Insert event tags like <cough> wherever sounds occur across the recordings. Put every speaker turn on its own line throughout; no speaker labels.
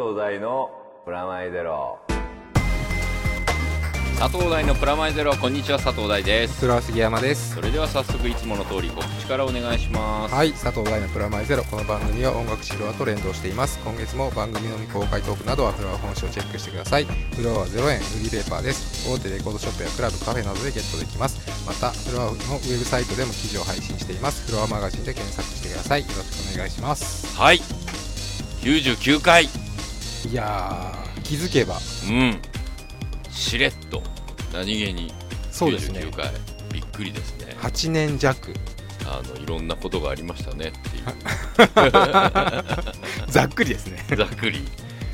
藤大のプラマイゼロ。
佐藤大のプラマイゼロこんにちは佐藤大です。
黒杉山です。
それでは早速いつもの通り告知からお願いします。
はい佐藤大のプラマイゼロ。この番組は音楽治療と連動しています。今月も番組の未公開トークなどはフロア本誌をチェックしてください。フロアは0円フリーペーパーです。大手レコードショップやクラブカフェなどでゲットできます。またフロアのウェブサイトでも記事を配信しています。フロアマガジンで検索してください。よろしくお願いします。
はい。99回
いやー気づけば。
うん。しれっと何気に
そうですね。
99回。びっくりですね。
8年弱。
あのいろんなことがありましたねっていう。<laughs>
ざっくりですね。
ざっくり。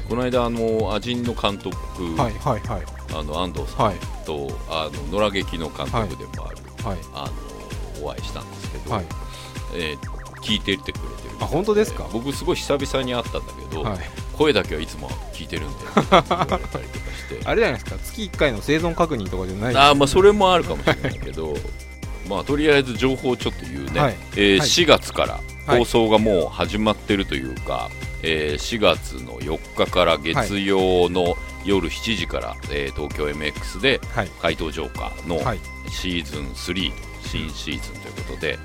この間あのアジンの監督、
はいはいはい。
あの安藤さん
はい。
と、あの野良劇の監督でもある、
はい
あのお会いしたんですけど、
はい。
えー聞いてってくれてる。
あ本当ですか？
僕すごい久々に会ったんだけど、
はい。
声だけはいつも聞いてるんで <laughs>
あれじゃないですか？月1回の生存確認とかじゃない
あーまあそれもあるかもしれないけど <laughs> まあとりあえず情報をちょっと言うね、
はい。
えー
はい。
4月から
はい。
放送がもう始まってるというか、えー4月の4日から月曜の夜7時から、えー東京 MX で
はい。
怪盗ジョーカーの
はい。
シーズン3新シーズンということで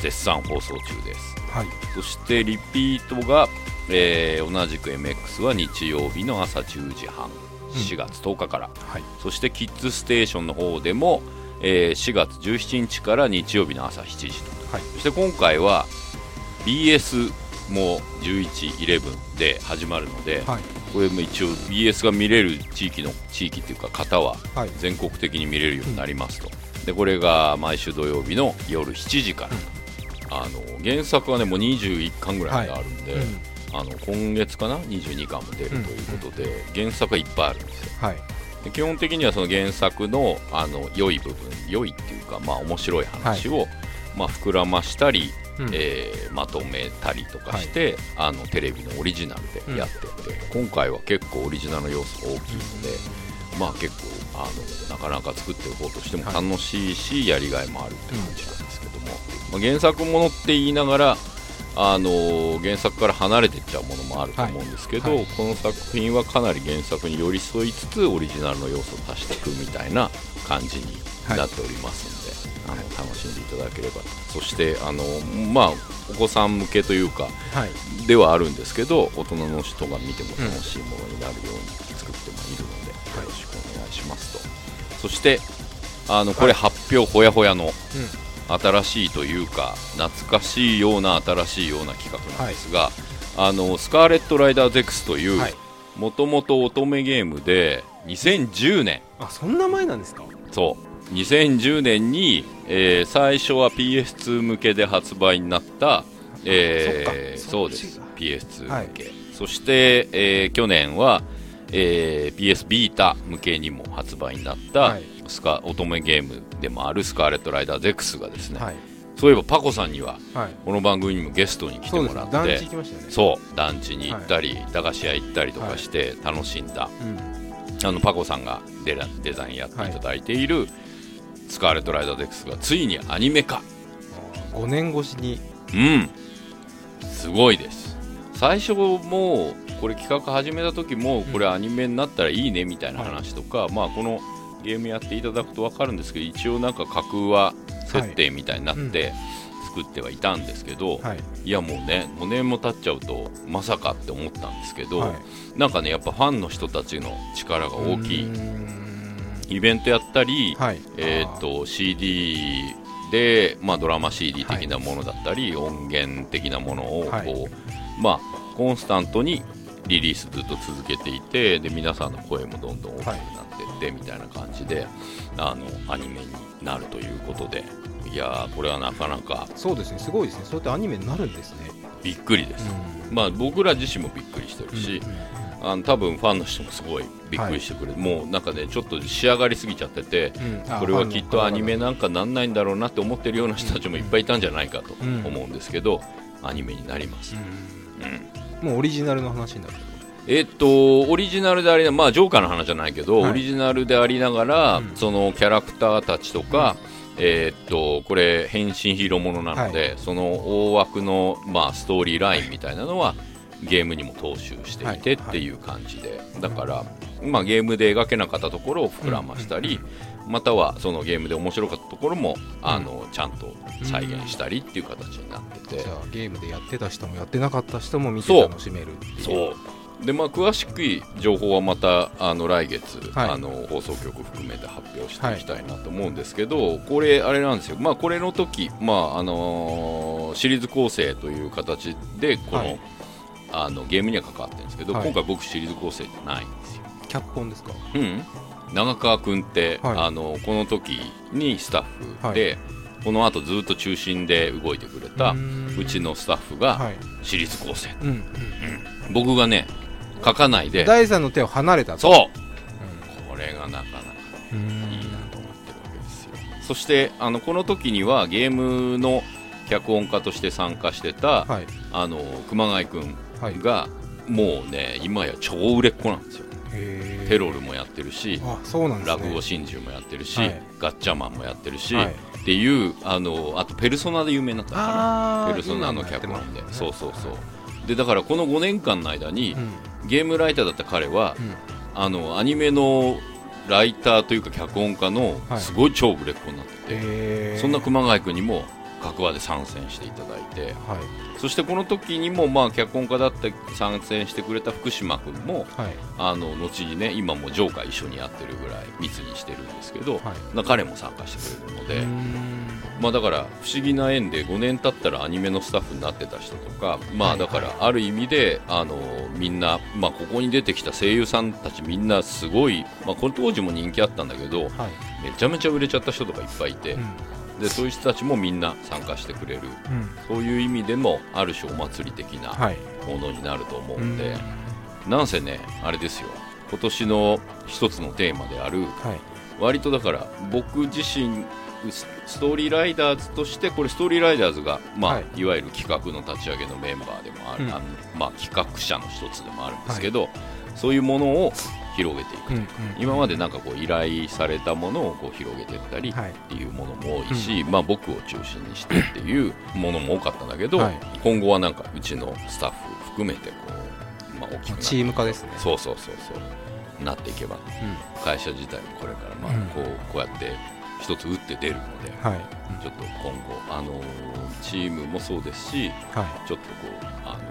絶賛放送中です。
はい。
そしてリピートが、えー同じく MX は日曜日の朝10時半。
うん。
4月10日から、
はい。
そしてキッズステーションの方でも、えー4月17日から日曜日の朝7時と。
はい。
そして今回は BS も1111で始まるので、
はい。
これも一応 BS が見れる地域の地域っていうか方は
はい。
全国的に見れるようになりますと、でこれが毎週土曜日の夜7時から、あの原作はねもう21巻ぐらいまであるんで、
うん。
あの今月かな？22巻も出るということで、原作はいっぱいあるんですよ。
はい。
で基本的にはその原作のあの良い部分良いっていうかまあ面白い話を、まあ、膨らましたり、
うん。
えーまとめたりとかして、あのテレビのオリジナルでやってて、今回は結構オリジナルの要素が大きいので、まあ結構あのなかなか作っておこうとしても楽しいし、やりがいもあるって感じなんですけど。も、まあ、原作ものって言いながらあの原作から離れていっちゃうものもあると思うんですけど、
はいはい。
この作品はかなり原作に寄り添いつつオリジナルの要素を足していくみたいな感じになっておりますので、あの楽しんでいただければ。とそしてあの、まあ、お子さん向けというか
はい。
ではあるんですけど大人の人が見ても楽しいものになるように作ってもいるので、よろしくお願いしますと。そしてあのこれ発表ほやほやの新しいというか懐かしいような新しいような企画なんですが、あのスカーレット・ライダー ZEX という
はい。
もともと乙女ゲームで2010年。
あそんな前なんですか？
そう。2010年に、えー最初は PS2 向けで発売になった、えー
そ
うです。
そっちが
PS2 向け、
はい。
そして、えー去年は、えー PS ビータ向けにも発売になった、
はい
スカ乙女ゲームでもあるスカーレット・ライダー ZEX がですね、
はい。
そういえばパコさんには
はい。
この番組にもゲストに来てもらって
団地行きましたよね。
そう団地に行ったり、駄菓子屋行ったりとかして楽しんだ、
うん。
あのパコさんがデラデザインやっていただいている、スカーレット・ライダー ZEX がついにアニメ化。
5年越しに。
うん。すごいです。最初もうこれ企画始めた時もこれアニメになったらいいねみたいな話とか、まあこのゲームやっていただくと分かるんですけど一応なんか架空は設定みたいになって作ってはいたんですけど、
はい。
いやもうね5年も経っちゃうとまさかって思ったんですけど、
はい。
なんかねやっぱファンの人たちの力が大きいイベントやったり、
はい。
えー、と CD で、まあ、ドラマ CD 的なものだったり、音源的なものをこう、
はい。
まあ、コンスタントにリリースずっと続けていてで皆さんの声もどんどん大きくなってて、みたいな感じであのアニメになるということで。いやーこれはなかなか。
そうですね。すごいですね。そうやってアニメになるんですね。
びっくりです、まあ、僕ら自身もびっくりしてるし、あの多分ファンの人もすごいびっくりしてくれる、もうなんかねちょっと仕上がりすぎちゃってて、これはきっとアニメなんかなんないんだろうなって思ってるような人たちもいっぱいいたんじゃないかと
うん
思うんですけど、アニメになります、うん。
もうオリジナルの話になる
えっとオリジナルでありなまあジョーカーの話じゃないけど、
はい。
オリジナルでありながら、
うん。
そのキャラクターたちとか、えーっとこれ変身ヒーローものなので、その大枠の、まあ、ストーリーラインみたいなのはゲームにも踏襲していて
はい。
っていう感じで、だから、まあ、ゲームで描けなかったところを膨らましたり、またはそのゲームで面白かったところも、あのちゃんと再現したりっていう形になってて、
じゃあゲームでやってた人もやってなかった人も見て楽しめるっていう。
そうでまあ、詳しくい情報はまたあの来月、
はい。
あの放送局含めて発表していきたいなと思うんですけど、これ、あれなんですよ、まあ、これの時、まああのーシリーズ構成という形でこの、
はい。
あのゲームには関わってるんですけど、
はい。
今回、僕、シリーズ構成じゃないんですよ。
脚本ですか？
うん、長川君って、
はい。
あのこの時にスタッフで、この後ずっと中心で動いてくれた
う
ちのスタッフが
はい。
シリーズ構成、
うん。
僕がね書かないで。
第三の手を離れたと。
そう。
う
これがなかなか。
ん。
いいなと思ってるわけですよそしてあのこの時にはゲームの脚本家として参加してた、
はい。
あの熊谷君
はい。
が、もうね今や超売れっ子なんですよ。テロルもやってるし
ね。
落語真珠もやってるし、
はい。
ガッチャマンもやってるし、
はい。
っていうあのあとペルソナで有名になったのかな。
あー
ペルソナの脚本で、
ね。
そうそうそう。でだからこの5年間の間に、
うん
ゲームライターだった彼は、
うん。
あのアニメのライターというか脚本家の
はい。
すごい超売れっ子になってて、
へー。
そんな熊谷君にも各話で参戦していただいて
はい。
そしてこの時にもまあ脚本家だって参戦してくれた福島君も
はい。
あの後にね今もジョーカー一緒にやってるぐらい密にしてるんですけど、
はい。
な彼も参加してくれるので、まあ、だから不思議な縁で5年経ったらアニメのスタッフになってた人とか、ま
はい
あ、だからある意味であのみんな、まあ、ここに出てきた声優さんたちみんなすごい、まあ、この当時も人気あったんだけど
はい。
めちゃめちゃ売れちゃった人とかいっぱいいて
うん。
でそういう人たちもみんな参加してくれる。
うん。
そういう意味でもある種お祭り的な
はい。
ものになると思う
うん。ん
で、なんせねあれですよ。今年の一つのテーマである
はい。
割とだから僕自身スストーリーライダーズとしてこれストーリーライダーズが、まあ
はい。
い、わゆる企画の立ち上げのメンバーでもある、
うん。
あのまあ、企画者の一つでもあるんですけど、そういうものを広げていく、
うんうん
今までなんかこう依頼されたものをこう広げていったりっ
はい。
ていうものも多いし、まあ、僕を中心にしてっていうものも多かったんだけど、
はい。
今後はなんかうちのスタッフ含めてこう、まあ、大きく
チーム化ですね。
そうそうそうそうなっていけば
うん。
会社自体もこれからまあ
うん。
こうこうやって一つ打って出るので、
はい。
ちょっと今後、あのーチームもそうですし
はい。
ちょっとこうあの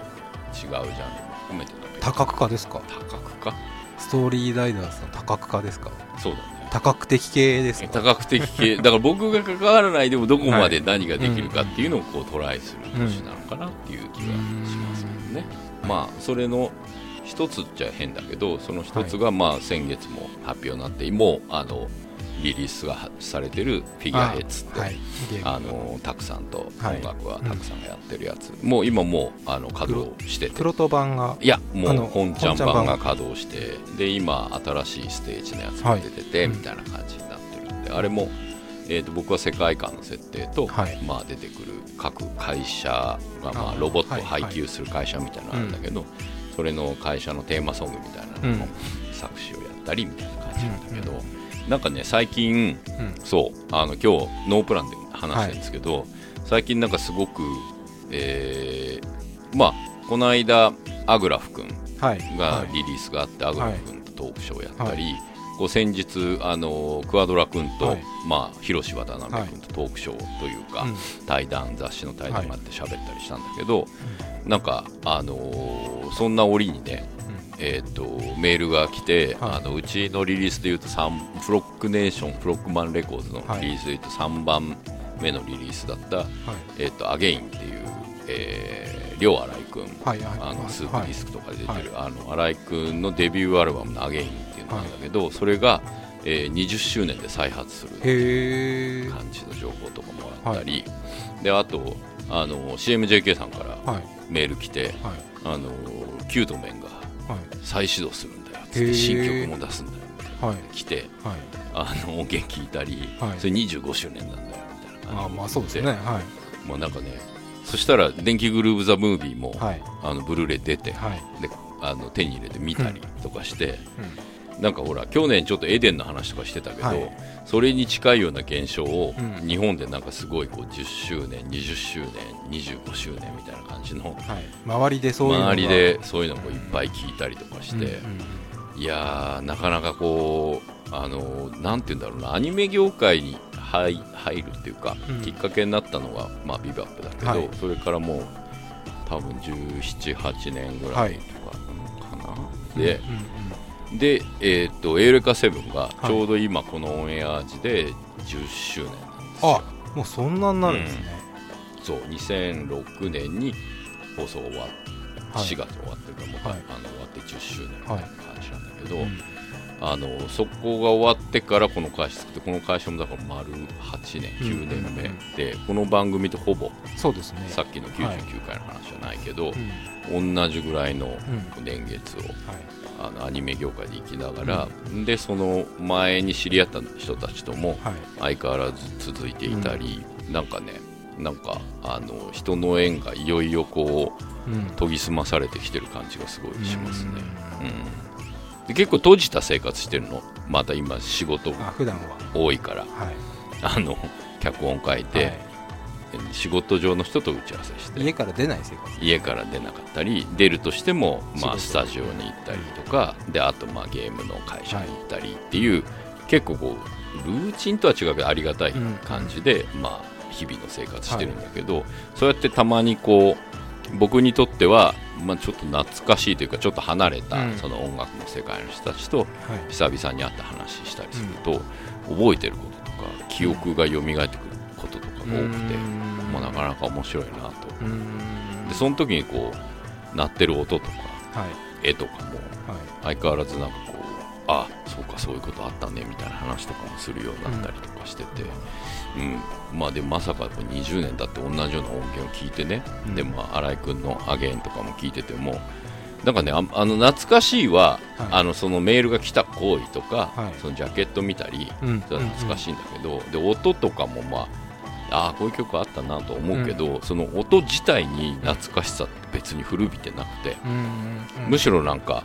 違うジャンルも含めてだけど
多角化ですか？
多角化
ストーリーライダーズの多角化ですか？
そうだね。
多角的系ですか？
多角的系だから僕が関わらないでもどこまで何ができるかっていうのをこうトライする年なのかなっていう気がしますけどね、まあそれの一つっちゃ変だけどその一つがまあ先月も発表になってもうあのリリースがされてるフィギュアヘッズって
はい。
あのタクさんと
はい。
音楽はタクさんがやってるやつ、もう今もうあの稼働してて。
プロト版が
いやもう本ちゃん
版
版。が稼働してで今新しいステージのやつが出てて、
はい
みたいな感じになってるんであれも、えー、と僕は世界観の設定と、
はい。
まあ、出てくる各会社が、まあ、
あ
ロボットを
はい
配給する会社みたいなのあるんだけど、それの会社のテーマソングみたいなのの
うん。
作詞をやったりみたいな感じなんだけど、
うん
なんかね最近
うん。
そうあの今日ノープランで話してるんですけど、最近なんかすごく、えーまあこの間アグラフ君
はい。
が
はい。
リリースがあって、アグラフ君とトークショーやったり、こう先日あの Quadra 君と、
はい。
まあ、ヒロシワタナベ君とトークショーというか、
うん
対談雑誌の対談があって喋ったりしたんだけど、なんか、あのーそんな折にね、えー、とメールが来て、
はい。
あのうちのリリースでいうと3 Frognation Frogman Records のリリースでいうと3番目のリリースだった、
はい。
えー、と Again っていう、えー、両新井君、
はいはい。
あの Soup-Disk とかで出てる、
は
あの新井君のデビューアルバムの「アゲインっていうのなんだけど、それが、えー20周年で再発する
へえ
感じの情報とかもらったり、であとあの CMJK さんから
はい。
メール来て、
はい。
あのキュートメンが
はい
再始動するんだよつって新曲も出すんだよみたいな
はい。
来て
はい。
あの音源聞いたり、
はい。
それ25周年なんだよみたいな感じ
あまあそ
なんかねそしたら「電気グルーヴ・ザ・ムービーも」
はい。
あのブルーレイ出て、
はい。
であの手に入れて見たりとかして、なんかほら去年ちょっとエデンの話とかしてたけど、
はい
それに近いような現象を
うん。
日本でなんかすごいこう10周年20周年25周年みたいな感じの
はい、周りでそういうのが。
周りでそういうのもいっぱい聞いたりとかして、いやーなかなかこうあのなんて言うんだろうなアニメ業界に入入るっていうか、
うん。
きっかけになったのが、まあ、ビバップだけど、
はい。
それからもう多分1718年ぐらいとかなのかな、で
うん
で、えー、とエウレカセブンが
い。
ちょうど今このオンエア時で10周年なんです
うん
よ、
あもうそんなになるんですね、
そう2006年に放送終わっ
はい。
4月終わってるからもう、
はい。
あの終わって10周年みたいな感じなんだけど、
うん。
あのそこが終わってからこの会社作ってこの会社もだから丸8年9年目、
うんうんうん
でこの番組とほぼ
そうですね。
さっきの99回の話じゃないけど、
うん。
同じぐらいの
ん。
年月を
はい
あのアニメ業界で生きながら、でその前に知り合った人たちとも
はい。
相変わらず続いていたり、なんかねなんかあの人の縁がいよいよこう
うん。
研ぎ澄まされてきてる感じがすごいしますね。
うん。
うん。で結構閉じた生活してるの？また今仕事
あ普段は。
多いから。
はい。
あの脚本書いて、
はい
仕事上の人と打ち合わせして。
家から出ない生活。
家から出なかったり出るとしても、まあ、スタジオに行ったりとかであとまあゲームの会社に行ったりっていう、結構こうルーチンとは違うけどありがたい感じで、まあ、日々の生活してるんだけど、そうやってたまにこう僕にとっては、まあ、ちょっと懐かしいというかちょっと離れた、
うん。
その音楽の世界の人たちと
はい。
久々に会った話したりすると、覚えてることとか記憶が蘇ってくることとかが多くて、まあ、なかなか面白いなと。でその時にこう鳴ってる音とか
はい。
絵とかも
はい。
相変わらずなんかこうあそうかそういうことあったねみたいな話とかもするようになったりとかしてて、うん。まあでもまさか20年経って同じような音源を聞いてね、
うん。
でまあ新井君の「アゲイン」とかも聞いててもなんかねああの懐かしいは、
はい。
あのそのメールが来た行為とか、
はい。
そのジャケット見たり、
うん。
懐かしいんだけど、で音とかもまあああこういう曲あったなと思うけど、その音自体に懐かしさって別に古びてなくて、
うんうんうん。
むしろなんか、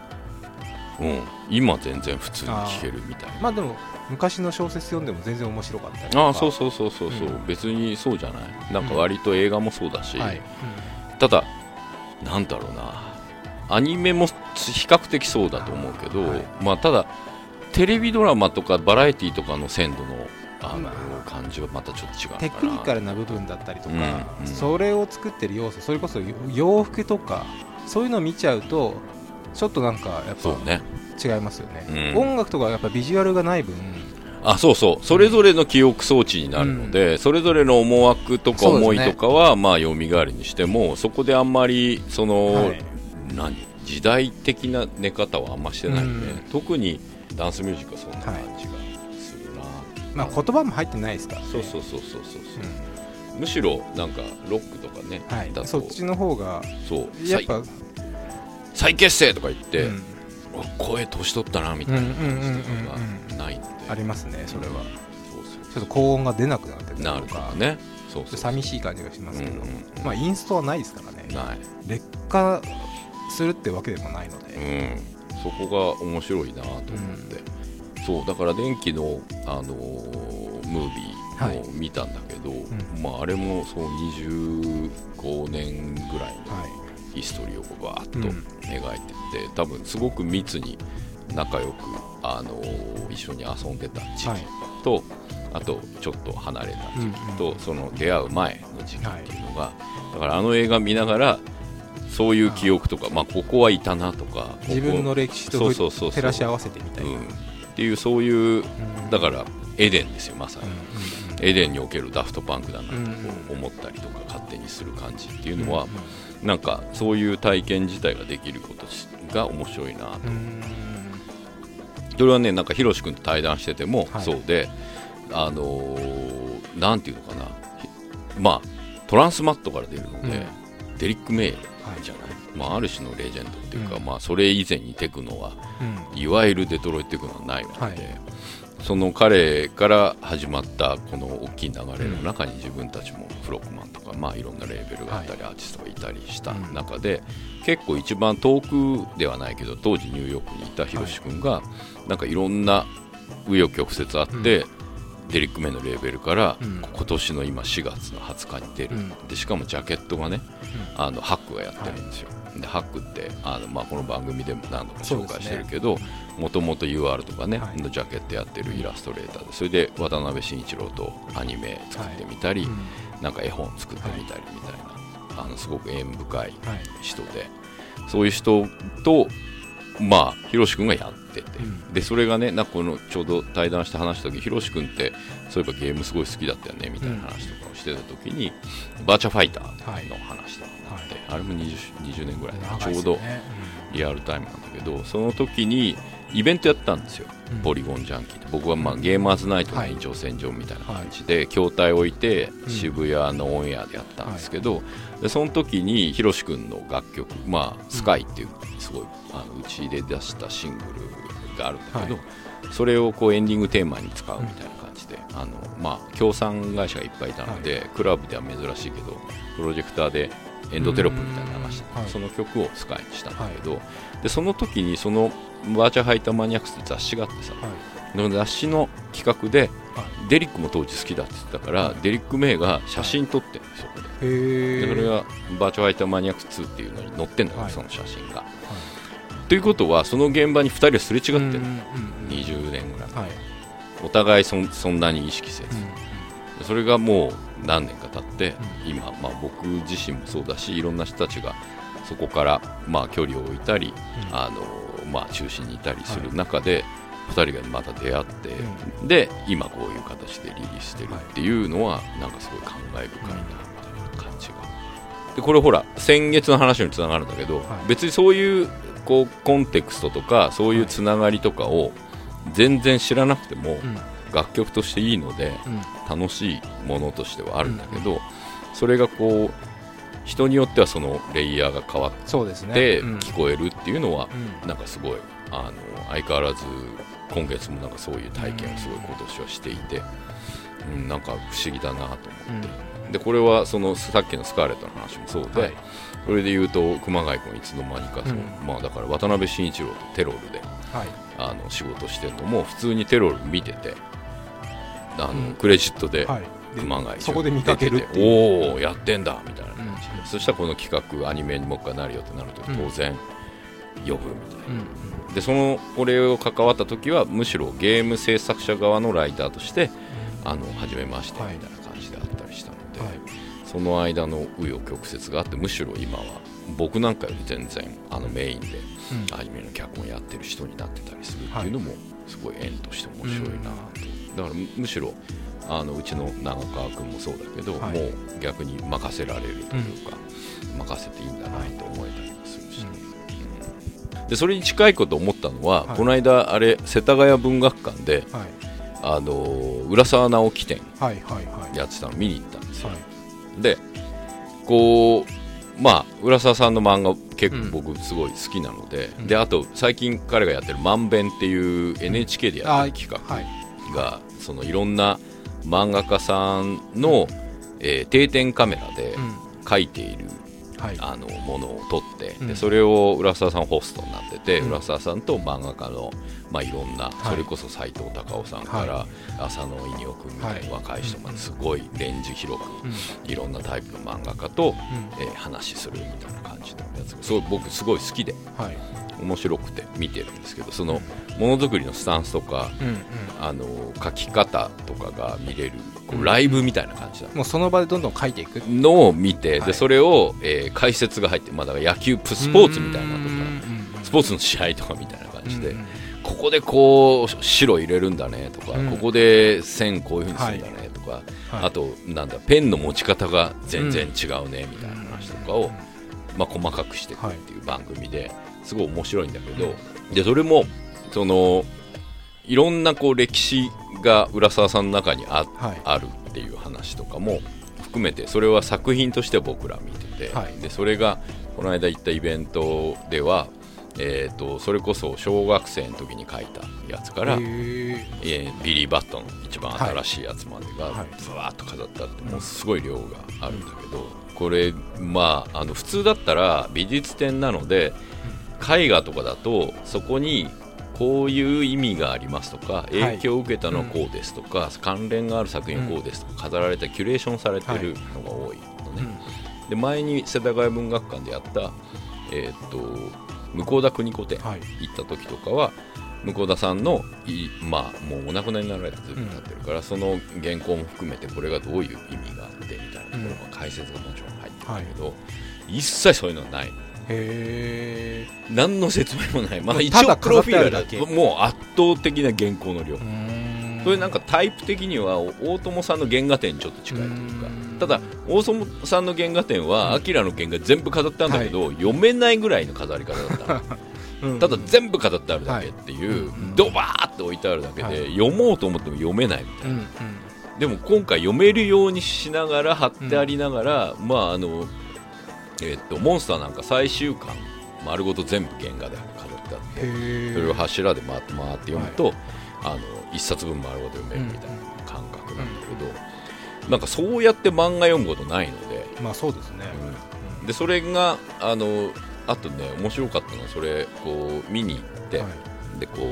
うん、今全然普通に聴けるみたいな。
まあでも昔の小説読んでも全然面白かった
ああそうそうそうそうそう、
うん。
別にそうじゃない。なんか割と映画もそうだし、
はい。
ただなんだろうな。アニメも比較的そうだと思うけど、
はい。
まあただテレビドラマとかバラエティーとかの鮮度のあの
ま
感じはまたちょっと違う
テクニカルな部分だったりとか、
うんうん。
それを作ってる要素それこそ洋服とかそういうのを見ちゃうとちょっとなんかやっぱ違いますよね、
うん。
音楽とかやっぱビジュアルがない分
あそうそう。それぞれの記憶装置になるので、それぞれの思惑とか思いとかは、まあ蘇るにしてもそこであんまりその、
はい。
何時代的な寝方はあんましてないんで、
うん。
特にダンスミュージックはそんな感じが
まあ、言葉も入ってないですか。ら、
そうそうそうそうそうそう、
う
むしろなんかロックとかね、
んはい。そっちの方が
そう。
やっぱ、
再再結成とか言って、
うん。
あ声年取ったなみたいな感じとかがない
ありますねそれは。
そうそう
ちょっと高音が出なくなってたりと
なるとかね。そうそう
寂しい感じがしますけど、
うんうんうん。
まあインストはないですからね。
ない。
劣化するってわけでもないので、
うん、そこが面白いなと思って、そうだから電気の、あのームービーを見たんだけど、
ん。
まあ、あれもそう25年ぐらいの
は
ヒストリーをこうバーッと
うん。
描いてて、多分すごく密に仲良く、あのー一緒に遊んでた時期と、あとちょっと離れた時期と、その出会う前の時期っていうのが、だからあの映画見ながらそういう記憶とか、まあ、ここはいたなとか
い、自分の歴史と
そうそうそうそう。
照らし合わせてみたいな、
うん、っていうそういうだからエデンですよまさに、エデンにおけるダフトパンクだなと思ったりとか勝手にする感じっていうのは、なんかそういう体験自体ができることが面白いなと、
うん
それはねなんかヒロシ君と対談してても
はい。
そうで、あのーなんていうのかな。ひまあトランスマットから出るので、デリック・メイじゃない、まあ、ある種のレジェンドっていうか、
うん。
まあ、それ以前にテクノは、
うん。
いわゆるデトロイトテクノはないわけで、
はい。
その彼から始まったこの大きい流れの中に自分たちもフロックマンとか、まあ、いろんなレーベルがあったり、アーティストがいたりした中で、結構一番遠くではないけど当時ニューヨークにいたヒロシ君が、なんかいろんな紆余曲折あって、デリック・メイのレーベルから、
うん。
今年の今4月の20日に出る、
うん。
でしかもジャケットがね、あのハックがやってるんですよ、でハックってあの、まあ、この番組でも何度か紹介してるけどもともと UR とかね、
はい。
のジャケットやってるイラストレーターでそれで渡辺慎一郎とアニメ作ってみたり、
うん。
なんか絵本作ってみたりみたいな、あのすごく縁深い
はい。
人でそういう人とまあひろし君がやってて、
うん。
でそれがねなんかこのちょうど対談して話した時ひろし君ってそういえばゲームすごい好きだったよねみたいな話とかをしてた時に、バーチャファイターの話とかになって、あれも 20, 20年ぐらい、
長
ちょうどリアルタイムなんだけどその時にイベントやったんですよ、
うん。
ポリゴンジャンキーって。僕はまあゲーマーズナイトの延長線上みたいな感じで筐体置いて
うん。
渋谷のオンエアでやったんですけど、でその時にひろし君の楽曲「まあ、スカイっていうすごいあのうちで出したシングルがあるんだけど、
はい。
それをこうエンディングテーマに使うみたいな感じで、あのまあ、協賛会社がいっぱいいたので、クラブでは珍しいけどプロジェクターでエンドテロップみたいなの流して
うんはい。
その曲をスカイにしたんだけど、でその時にそのバーチャハイターマニアックスって雑誌があってさ、の雑誌の企画で
は
デリックも当時好きだって言ってたから、デリック・メイが写真撮ってるんですよ、そこで。でそれがバーチャルハイターマニアック2っていうのに載ってんだよ、
はい。
その写真が。ということはその現場に2人はすれ違ってる、
うんうんうん
20年ぐらい
はい。
お互いそんそんなに意識せず、それがもう何年か経って、今、まあ、僕自身もそうだしいろんな人たちがそこから、まあ、距離を置いたり、
うん。
あのまあ、中心にいたりする中で、2人がまた出会って、
う
で今こういう形でリリースしてるっていうのは、なんかすごい感慨深いな。でこれほら先月の話につながるんだけど、
はい。
別にそういうこうコンテクストとかそういうつながりとかを全然知らなくても、
うん。
楽曲としていいので
うん。
楽しいものとしてはあるんだけど、それがこう人によってはそのレイヤーが変わって
うん。
聞こえるっていうのは、
うん。
なんかすごいあの相変わらず今月もなんかそういう体験をすごい今年はしていて、うん、なんか不思議だなと思って、でこれはそのさっきのスカーレットの話もそうで、
はい
それで言うと熊谷君いつの間にかそう、
うん。
まあだから渡辺慎一郎とテロールで
はい。
あの仕事してるのも普通にテロール見ててあの、
うん。
クレジットで熊谷
そこで見かけるって
おおやってんだみたいな。感じで、
うん。
そしたらこの企画アニメにもう一回なるよってなると
うん。
当然呼ぶみたいな、
うん。
でそのこれを関わった時はむしろゲーム制作者側のライターとしてあの初めましてみたいな。感じその間の紆余曲折があってむしろ今は僕なんかより全然あのメインで
うん。
アニメの脚本やってる人になってたりするっていうのもすごい縁として面白いなと、だからむむしろあのうちの長川君もそうだけど、
はい。
もう逆に任せられるというか、任せていいんだなと思えたりもするし、うん。でそれに近いこと思ったのは、
はい。
この間あれ世田谷文学館で
はい。
あの浦沢直樹展やってたの見に行ったんですよ、
はい
でこうまあ浦沢さんの漫画結
うん。
構僕すごい好きなので、
うん。
であと最近彼がやってる「まんべん」っていう NHK でやってる企
はい。
画が、そのいろんな漫画家さんの、えー定点カメラで
うん。
描いている、
はい
あのものを撮って、
うん。
でそれを浦沢さんホストになってて、
うん。
浦沢さんと漫画家の、まあ、いろんな、
い。
それこそ斎藤隆夫さんから、
は
浅野稲夫君みたいな
はい。
若い人まですごいレンジ広く、
うん。
いろんなタイプの漫画家と、
う
えー話するみたいな感じのやつがすごい僕すごい好きで
はい。
面白くて見てるんですけどそのものづくりのスタンスとかあの書き方とかが見れるこ
う
ライブみたいな感じだ
もうその場でどんどん書いていく。
のを見て、
はい。
でそれを、えー解説が入って、まあ、だから野球プスポーツみたいなとかスポーツの試合とかみたいな感じで、ここでこう白入れるんだねとか、
うん。
ここで線こういうふうにするんだねとか、
はい。
あとなんだペンの持ち方が全然違うねみたいな話とかを、まあ、細かくしていくっていう番組ですごい面白いんだけど、でそれもそのいろんなこう歴史が浦沢さんの中にあ,、
はい。
あるっていう話とかも含めてそれは作品として僕ら見てて、
はい。
でそれがこの間行ったイベントではえー、とそれこそ小学生の時に書いたやつから、
へ
え
ー
ービリー・バットの一番新しいやつまでが
はい。
ずわーっと飾ってあってもうすごい量があるんだけどこれまああの普通だったら美術展なので絵画とかだとそこにこういう意味がありますとか影響を受けたのはこうですとか、関連がある作品はこうですとか飾られたキュレーションされてるのが多いのね、で前に世田谷文学館でやった、えー、と向田邦子展
はい。
行った時とかは向田さんのいまあもうお亡くなりになられたずいぶん経ってるから、その原稿も含めてこれがどういう意味があってみたいなところが解説がもちろん入ってるけど、一切そういうのはない
へ
何の説明もない、まあ、一応プロフィール
だけ。
もう圧倒的な原稿の量、
え
それなんかタイプ的には大友さんの原画展にちょっと近いというか。
うん。
ただ大友さんの原画展は
うん。
アキラの原画全部飾ってあるんだけど、読めないぐらいの飾り方だったの。
うん。
ただ全部飾ってあるだけっていう、
はい。
ドバーって置いてあるだけで、
はい。
読もうと思っても読めないみたいな、
うんうん。
でも今回読めるようにしながら貼ってありながら、まああのえっとモンスターなんか最終巻丸ごと全部原画で飾ってあって
へ
それを柱で回って回って読むと、あの一冊分丸ごと読めるみたいな感覚なんだけど、なんかそうやって漫画読むことないので、
まあそうですね。
うん。でそれがあのあとね面白かったのはそれこう見に行って、
はい。
でこうこ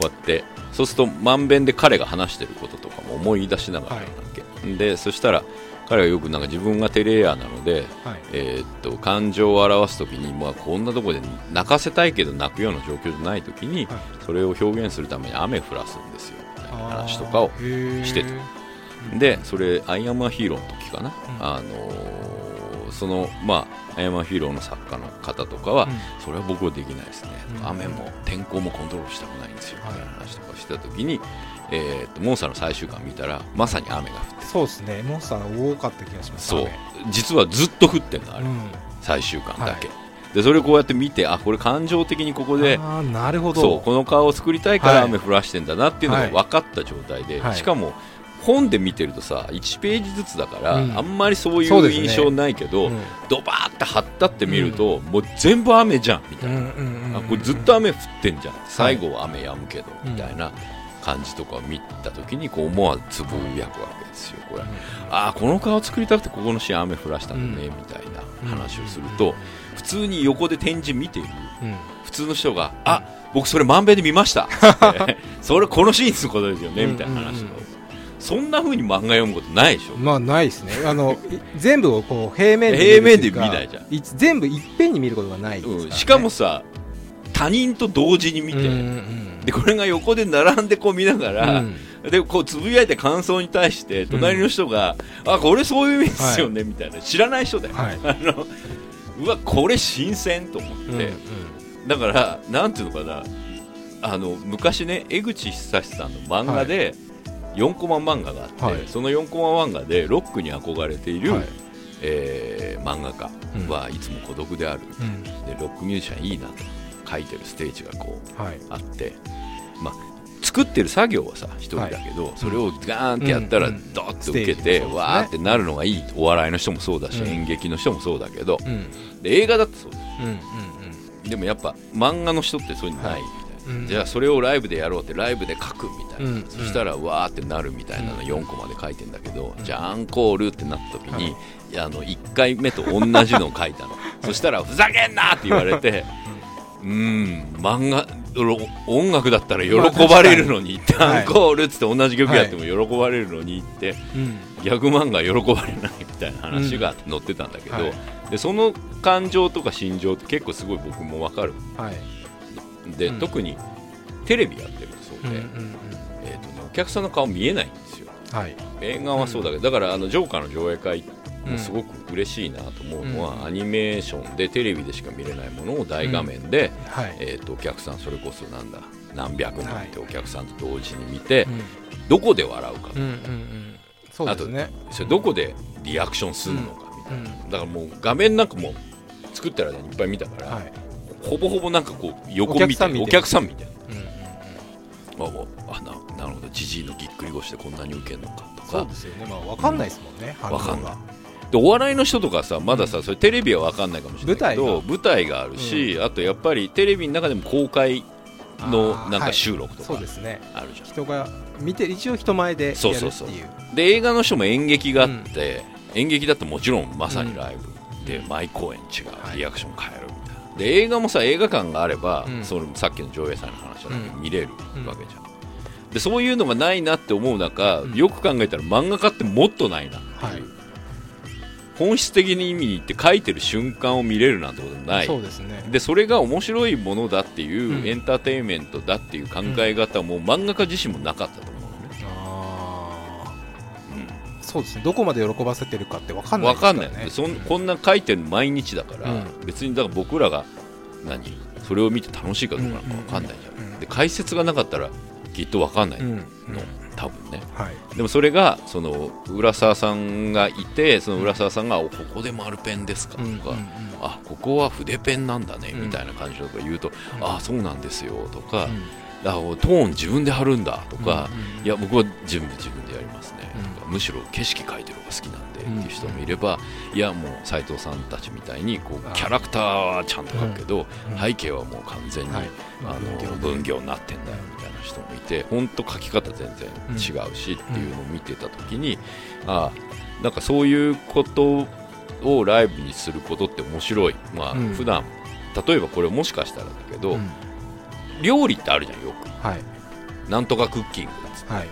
うやってそうするとまんべんで彼が話してることとかも思い出しながらなんだっけ、でそしたら彼はよくなんか自分がテレアなので、
はい。
えーっと感情を表すときに、まあ、こんなところで泣かせたいけど泣くような状況じゃないときに、
はい。
それを表現するために雨降らすんですよ。みたいな話とかをしてたでそれ「アイアムアヒーロー」の時かな、
うん。
あのーそのまあアイアムアヒーローの作家の方とかは、
うん。
それは僕はできないですね、
うん。
雨も天候もコントロールしたくないんですよ、
はい。
みたいな話とかしてた時に、えーっとモンスターの最終巻見たらまさに雨が降って
そうですね。モンスター多かった気がします。
そう。
雨。
実はずっと降ってんのあれ、
うん。
最終巻だけ、
は
でそれをこうやって見てあこれ感情的にここで
あーなるほど。
そうこの顔を作りたいから
はい。
雨降らしてんだなっていうのが
はい。
分かった状態で、
はい。
しかも本で見てるとさ1ページずつだから、
うん。
あんまりそういう印象ないけど、
うん。
ドバーって張ったって見ると、もう全部雨じゃんみたいな、
うんうんうんうん
あこれずっと雨降ってんじゃん。最後は雨止むけど、みたいな感じとかを見た時にこう思わずつぶやくわけですよこれ、あーこの顔作りたくてここのシーン雨降らしたんだね、
うん。
みたいな話をすると、普通に横で展示見ている
うん。
普通の人が「あ僕それ満遍で見ました」<laughs> それこのシーンのことですよね、
うん。
みたいな話を、
うんうん
そんな風に漫画読むことないでしょ、
まあないですね。あのい <laughs> 全部をこう平面で
平面で
見
ないじゃん。
い全部いっぺんに見ることがないね。
うん、しかもさ他人と同時に見て、
うんうん
でこれが横で並んでこう見ながら、
うん。
でこうつぶやいて感想に対して隣の人が、あこれそういう意味ですよね、みたいな。知らない人だよ、
はい。<laughs>
あのうわこれ新鮮と思って、
うんうん。
だからなんていうのかな。あの昔ね江口久志さんの漫画で4コマ漫画があって、
はい。
その4コマ漫画でロックに憧れている、
はい。
えー漫画家はいつも孤独である、
うん。
でロックミュージシャンいいなと書いてるステージがこう
はい。
あって、まあ、作ってる作業はさ一人だけど、それをガーンってやったら
うんうん。
ドーッと受けて、
ステージもそうですね。
わーってなるのがいい。お笑いの人もそうだし、
うん。
演劇の人もそうだけど、
うん。
で映画だってそうだよ。
うんうん
でもやっぱ漫画の人ってそういうのない
はい
みたいな、
うん
じゃあそれをライブでやろうってライブで書くみたいな、
うん
そしたらわーってなるみたいなの4コマで書いてんだけど、じゃあアンコールってなった時に、あの1回目と同じのを書いたの。<laughs> そしたらふざけんなって言われてうーん。漫画ろ音楽だったら喜ばれるのにって、
まあ
アンコールっつって同じ曲やっても喜ばれるのにって、
うん
ギャグ漫画喜ばれないみたいな話が載ってたんだけど、
はい
でその感情とか心情って結構すごい僕も分かる。
はい。
で、
うん。
特にテレビやってるそうで、
うんうんうん。
えーとね、お客さんの顔見えないんですよ。
はい。
映画はそうだけど、だからあのジョーカーの上映会すごく嬉しいなと思うのは、
うん。
アニメーションでテレビでしか見れないものを大画面で、
はい。
えー、とお客さんそれこそなんだ何百人
はい。
ってお客さんと同時に見て、
うん。
どこで笑うか、
うんうんうん。そうですね。
それどこでリアクションするのかみたいな、
うん。
だからもう画面なんかもう作ってる間にいっぱい見たから、
はい。
ほぼほぼなんかこう横見て
お客さん見て。
お客さんみたいな。
うんうんうん。
まあ、あななるほどじじいのぎっくり腰でこんなに受けるのかとか。
そうですよね。まあわかんないですもんね反応が。
わかんないでお笑いの人とかさまださ、それテレビは分かんないかもしれないけど
舞
舞台があるし、あとやっぱりテレビの中でも公開のなんか収録とか
そうですね。
あるじゃん、
人が見て一応人前でやるっていう。
そうそうそう。で映画の人も演劇があって、演劇だともちろんまさにライブ、で毎公演違う、
はい。
リアクション変えるみたいな。で映画もさ映画館があれば、
うん。
そのさっきの上映祭の話だけど
うん。
見れる
うん
わけじゃん、でそういうのがないなって思う中、
うん。
よく考えたら漫画家ってもっとないなっていう、
はい
本質的に意味に言って書いてる瞬間を見れるなんてことない。
そうですね。
でそれが面白いものだっていう、
うん。
エンターテインメントだっていう考え方も漫画家自身もなかったと思うのね、
あー。そうですね。どこまで喜ばせてるかって分かんない
わかん
ですからね。
ない。でそんこんな書いてるの毎日だから、
うん。
別にだから僕らが何それを見て楽しいかどうかなんかわかんないじゃん、
うんうんうん。
で解説がなかったらきっとわかんないの、
うん。うん
多分ね。
はい。
でもそれがその浦沢さんがいてその浦沢さんが、おここで丸ペンですかとか、
うん。うんうん
あここは筆ペンなんだね、
うん。
みたいな感じとか言うと、
うん。
あそうなんですよとか、
うん。
あトーン自分で貼るんだとか、
うん。うん。
いや僕は自分で自分でやりますね、
うん。
とかむしろ景色描いてる方が好きなんで、
うん。
っていう人もいればいやもう斎藤さんたちみたいにこ
あ
うキャラクターはちゃんと描くけど、
うん。
背景はもう完全に、
はい。
あの
分業
になってんだよみたいな人もいて本当描き方全然違うしっていうのを見てた時に、ああなんかそういうことをライブにすることって面白い、まあ
うん。
普段。例えばこれもしかしたらだけど、
うん。
料理ってあるじゃんよく。
はい。
なんとかクッキングっつって。
はい。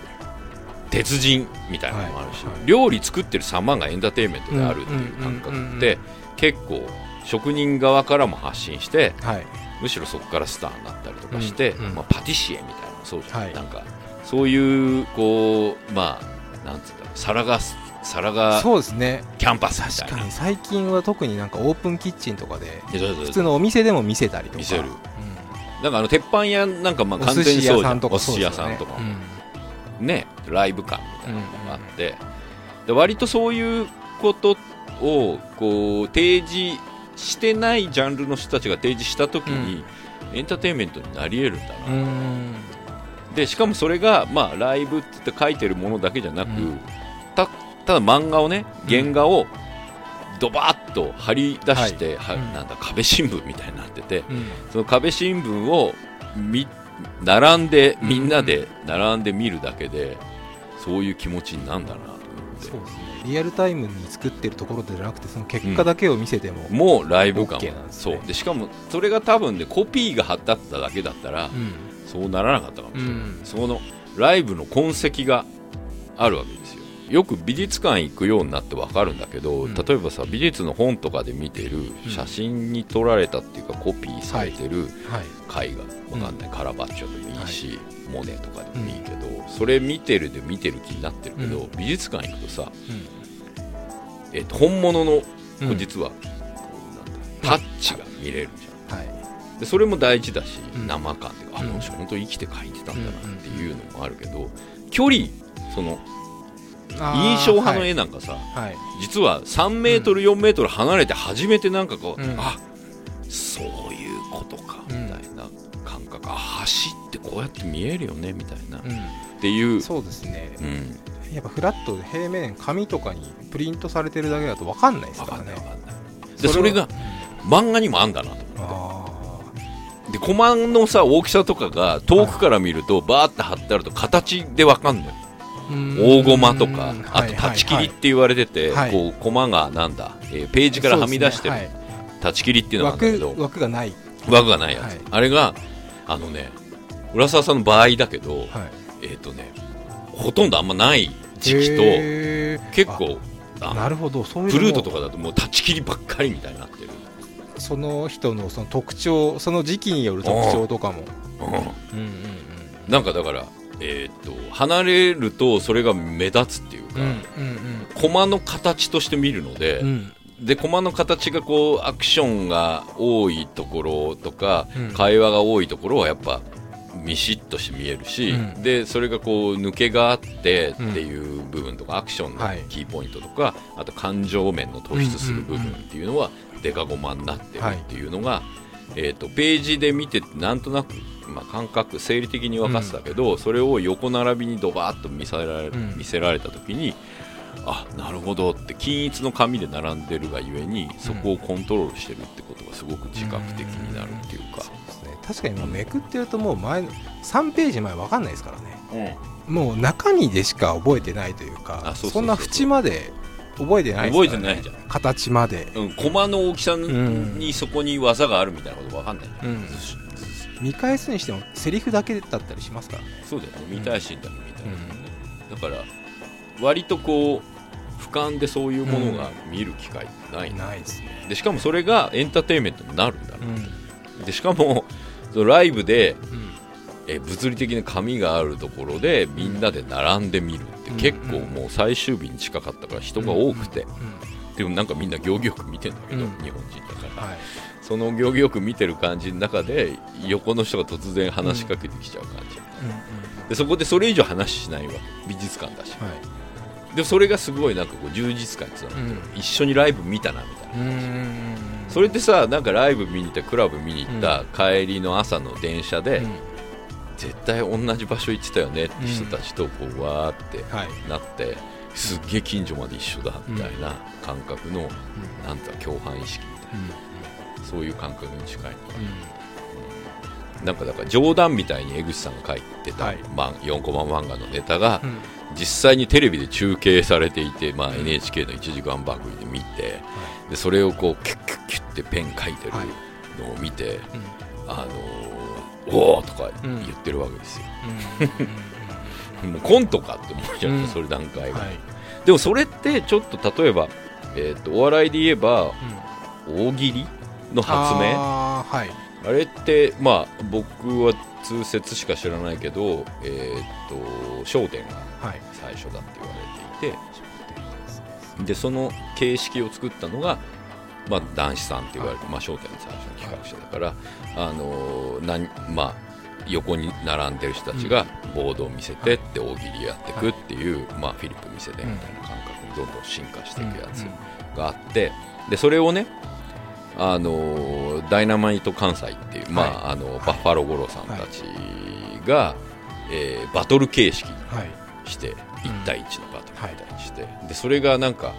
鉄人みたいなのもあるし、
はい。はい。
料理作ってる様がエンターテインメントであるっていう感覚
うんうんうんうん。
って結構職人側からも発信して
はい。
むしろそこからスターになったりとかして、
うん。うん。
まあ、パティシエみたいなそうじゃん、
はい。
なんかそういうこうまあなんつうんだろう皿が皿が
そうですね。
キャンパスみたいな。
確かに最近は特になんかオープンキッチンとかで普通のお店でも見せたりとか。
見せる。
うん。
なんかあの鉄板屋なんかまあ
お
完全にそうじゃん。お寿司屋さんとか。も、
うん。
ねライブ感みたいなのがあって、で割とそういうことをこう提示してないジャンルの人たちが提示した時に、エンターテインメントになり得るんだな、
うん
でしかもそれが、まあ、ライブって言って書いてるものだけじゃなく、
うん。
たただ漫画をね原画をドバッと貼り出して、は
うん。
なんだ壁新聞みたいになってて、
うん。
その壁新聞をみ並んでみんなで並んで見るだけでそういう気持ちになんだなと思って。
そうですね。リアルタイムに作ってるところでじゃなくてその結果だけを見せても、
もうライブ感
OK ね。
そう。でしかもそれが多分ねコピーが貼ってあっただけだったら、
うん
そうならなかったかもしれない、
うん。
そのライブの痕跡があるわけですよ。よく美術館行くようになってわかるんだけど、
うん。
例えばさ美術の本とかで見てる写真に撮られたっていうかコピーされてる
はい。
絵画わかんない、カラバッチョでもいいし、モネとかでもいいけど、それ見てるで見てる気になってるけど、
う
美術館行くとさ、えっと本物の実はこうなんだタッチが見れるでそれも大事だし、
うん。
生感っていうか、あの人本当生きて描いてたんだなっていうのもあるけど、距離その印象派の絵なんかさ、
はい。
実は3メートル、4メートル離れて初めてなんかこう、
うん。
あそういうことかみ
うん。
たいな感覚、あ橋ってこうやって見えるよねみたいな、っ
う
ていう、
ん、そうですね。
うん、
やっぱフラットで平面紙とかにプリントされてるだけだと分かんないです
分
か
らんない分かんない。でそれが漫画にもあんだなと。
あ
でコマのさ大きさとかが遠くから見るとバーって貼ってあると形で分かんのよ
ー
大駒とか
うん
あと立ち切りって言われてて、
はい。
こうコマがなんだ、えーページからはみ出してる。
そうですね
立ち切りっていうの
はい
があるんだけど。
枠枠がない、
枠がないやつ、
はい。
あれがあのね浦沢さんの場合だけど、
はい、
えっ、とねほとんどあんまない時期と結構
なるほど。そういう
フ
のも。
ルートとかだともう立ち切りばっかりみたいにな
その人のその特徴その時期による特徴とかも。
うん。
うんうん
なんかだからえっ、と離れるとそれが目立つっていうか、
うんうん
コマの形として見るので、
うん。うん
でコマの形がこうアクションが多いところとか、
うん。
会話が多いところはやっぱミシッとして見えるし、
うん。
でそれがこう抜けがあってっていう部分とか、アクションの
はい
キーポイントとか、あと感情面の突出する部分っていうのはデカゴマになってるっていうのが、えー、とページで見てなんとなく、まあ、感覚生理的に分かってたけど、それを横並びにドバーッと見せられ,、
うん。
見せられた時にあなるほどって均一の紙で並んでるがゆえにそこをコントロールしてるってことがすごく自覚的になるっていうか、
ですね。確かにめくってるともう前の3ページ前わかんないですからね。もう中身でしか覚えてないというか
そ
んな縁まで覚えてないです
覚えてないじゃん。
形まで、
うん、コマの大きさにそこに技があるみたいなこと分かんない、
うん、見返すにしてもセリフだけだったりしますから。ね
そうだよね。見たいシーンだけ見たい、だから割とこう俯瞰でそういうものが見る機会ない。な、
ないですね。
でしかもそれがエンターテインメントになるんだな、でしかもそのライブでえ物理的な紙があるところでみんなで並んで見るって
うん。
結構もう最終日に近かったから人が多くて、でもなんかみんな行儀よく見てんだけど、
うん。
日本人だから、
はい。
その行儀よく見てる感じの中で横の人が突然話しかけてきちゃう感じ、でそこでそれ以上話しないわけ。美術館だし。
はい。
でもそれがすごいなんかこう充実感につながってる、
うん。
一緒にライブ見たなみたいな。
うん
それってさなんかライブ見に行ったクラブ見に行った帰りの朝の電車で、
うん
絶対同じ場所行ってたよねって人たちとこうわーって
はい。
なってすっげえ近所まで一緒だみたいな感覚の、なんと共犯意識みたいな。そういう感覚に近いのかな。なんかだから冗談みたいに江口さんが書いてた、
はい。
ま4コマ漫画のネタが、
うん。
実際にテレビで中継されていて、まあ、NHK の1時間番組で見てでそれをこうキュッキュッキュッってペン書いてるのを見て、あのーおおとか言ってるわけですよ、<laughs> もうコントかって思うじゃないですか、それ段階が、
はい。
でもそれってちょっと例えば、えー、とお笑いで言えば大喜利の発明？あ
はい。
れってまあ僕は通説しか知らないけど「えー、と笑点」が
はい。
最初だって言われていて。でその形式を作ったのが、まあ、男子さんって言われて、まあ、笑点の最初の企画者だから、あのーなんまあ、横に並んでる人たちがボードを見せてって大喜利やっていくっていう、まあ、フィリップ見せてみたいな感覚にどんどん進化していくやつがあってでそれをねあのーダイナマイト関西っていう、まああのバッファロー五郎さんたちが、えーバトル形式に
はい。
して1対1のバトルみたいにして、でそれがなんか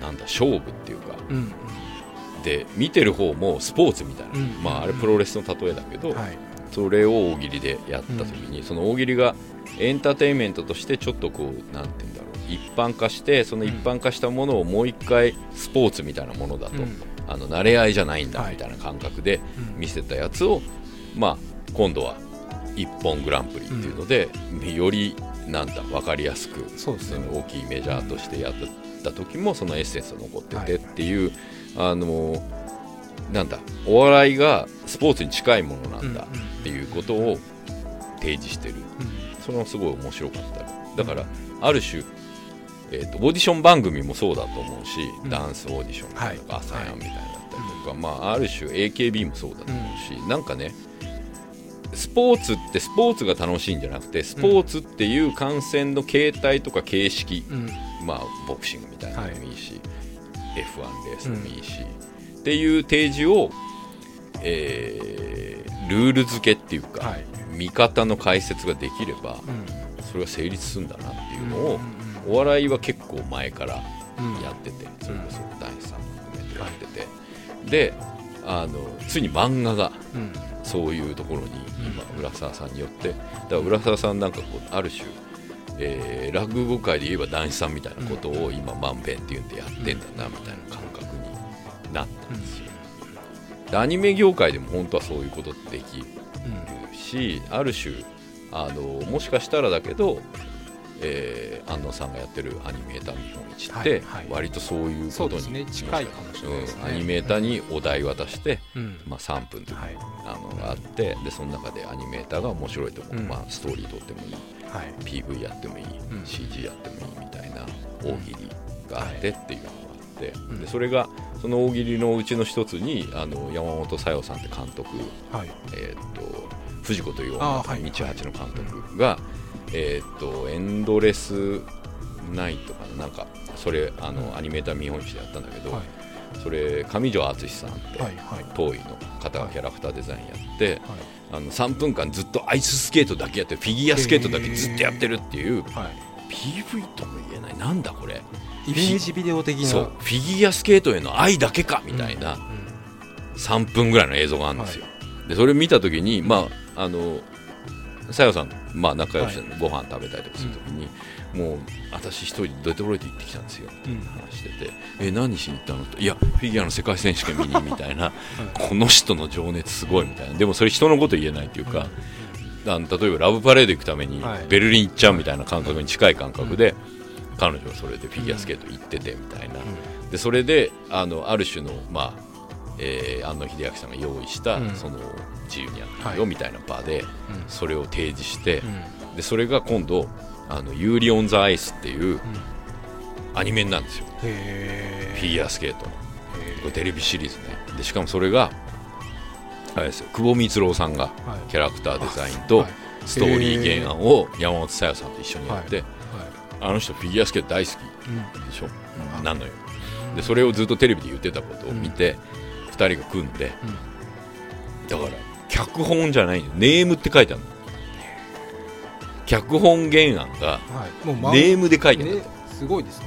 なんだ勝負っていうか
うん
で見てる方もスポーツみたいな、
うん。
まあ、あれプロレスの例えだけど、
はい。
それを大喜利でやった時に、その大喜利がエンターテインメントとしてちょっとこうなんて言うんだろう一般化してその一般化したものをもう一回スポーツみたいなものだと、
うん。
あの慣れ合いじゃないんだ
はい。
みたいな感覚で
うん。
見せたやつを、まあ、今度は一本グランプリっていうので、よりなんだ分かりやすく
ね。
大きいメジャーとしてやった時もそのエッセンスが残ってて
はい。
っていう、あのなんだお笑いがスポーツに近いものなんだっていうことを提示してる。それもすごい面白かった。だからある種、えー、とオーディション番組もそうだと思うし、
うん。
ダンスオーディションとか、
はい。
朝やんみたいなのだったりとか、まあ、ある種 AKB もそうだと思うし、なんかねスポーツってスポーツが楽しいんじゃなくてスポーツっていう観戦の形態とか形式、
うん。
まあ、ボクシングみたいなのでもいいし、F1 レースでもいいし、っていう提示を、えールール付けっていうか、
はい。
見方の解説ができれば
うん。
それが成立するんだなっていうのを、
うんうん
お笑いは結構前から
うん。
やってて、それこそ大地さんも含めてやってて、であのついに漫画が
うん。
そういうところに今浦沢さんによって。だから浦沢さんなんかこうある種、えー落語界で言えば男子さんみたいなことを今まんべんっていうんでやってんだなみたいな感覚になったんですよ。でアニメ業界でも本当はそういうことできるしある種あのもしかしたらだけど、えー安野さんがやってるアニメーター見本市って、割とそういうことに
ね。近いかもしれないですね。
うんアニメーターにお題渡して、
うん。
まあ、3分と
い
あのがあってでその中でアニメーターが面白いところ、
うん。
まあ、ストーリー撮ってもいい PV やってもいい、
ん。
CG やってもいいみたいな大喜利があってっていうのがあって、
うん。
でそれがその大喜利のうちの一つにあの山本小夜さんって監督
はい。
えーっと藤子という女道八の監督が、えーっとエンドレスナイトかな。なんかそれあの、アニメーター見本市でやったんだけど、
はい
それ上条敦さんって、
はいはい。
当位の方がキャラクターデザインやって、
はい。
あの3分間ずっとアイススケートだけやってフィギュアスケートだけずっとやってるっていう
はい。
PV とも言えない。なんだこれ。
イメージビデオ的な。
そうフィギュアスケートへの愛だけかみたいな
うん。
3分ぐらいの映像があるんですよ、でそれ見た時にまああのさよさん、まあ、仲良しでご飯食べたりとかする時に、もう私一人でデトロイト行ってきたんですよ。って話してて、え何しに行ったのって。いやフィギュアの世界選手権見にみたいな、この人の情熱すごいみたいな。でもそれ人のこと言えないっていうか、あの例えばラブパレード行くために
はい。
ベルリン行っちゃうみたいな感覚に近い感覚で、彼女はそれでフィギュアスケート行っててみたいな、でそれであのある種の、まあえー、庵野秀明さんが用意した、
うん。
その自由にやっていい
はい。
よみたいな場で、
うん。
それを提示して、
うん。
でそれが今度あの「ユーリ on the Ice」っていうアニメなんですよ、
へ
フィギュアスケートの。テレビシリーズね。でしかもそれがあれですよ。久保光郎さんが
はい。
キャラクターデザインと
はい。
ストーリー原案を山本沙代さんと一緒にやって、
はい。
あの人フィギュアスケート大好き
うん。
でしょ、なのよ。でそれをずっとテレビで言ってたことを見て、二2人が組んで、だから脚本じゃないのネームって書いてあるの脚本原案がネームで書いてあるん
ね
だって、
すごいですね。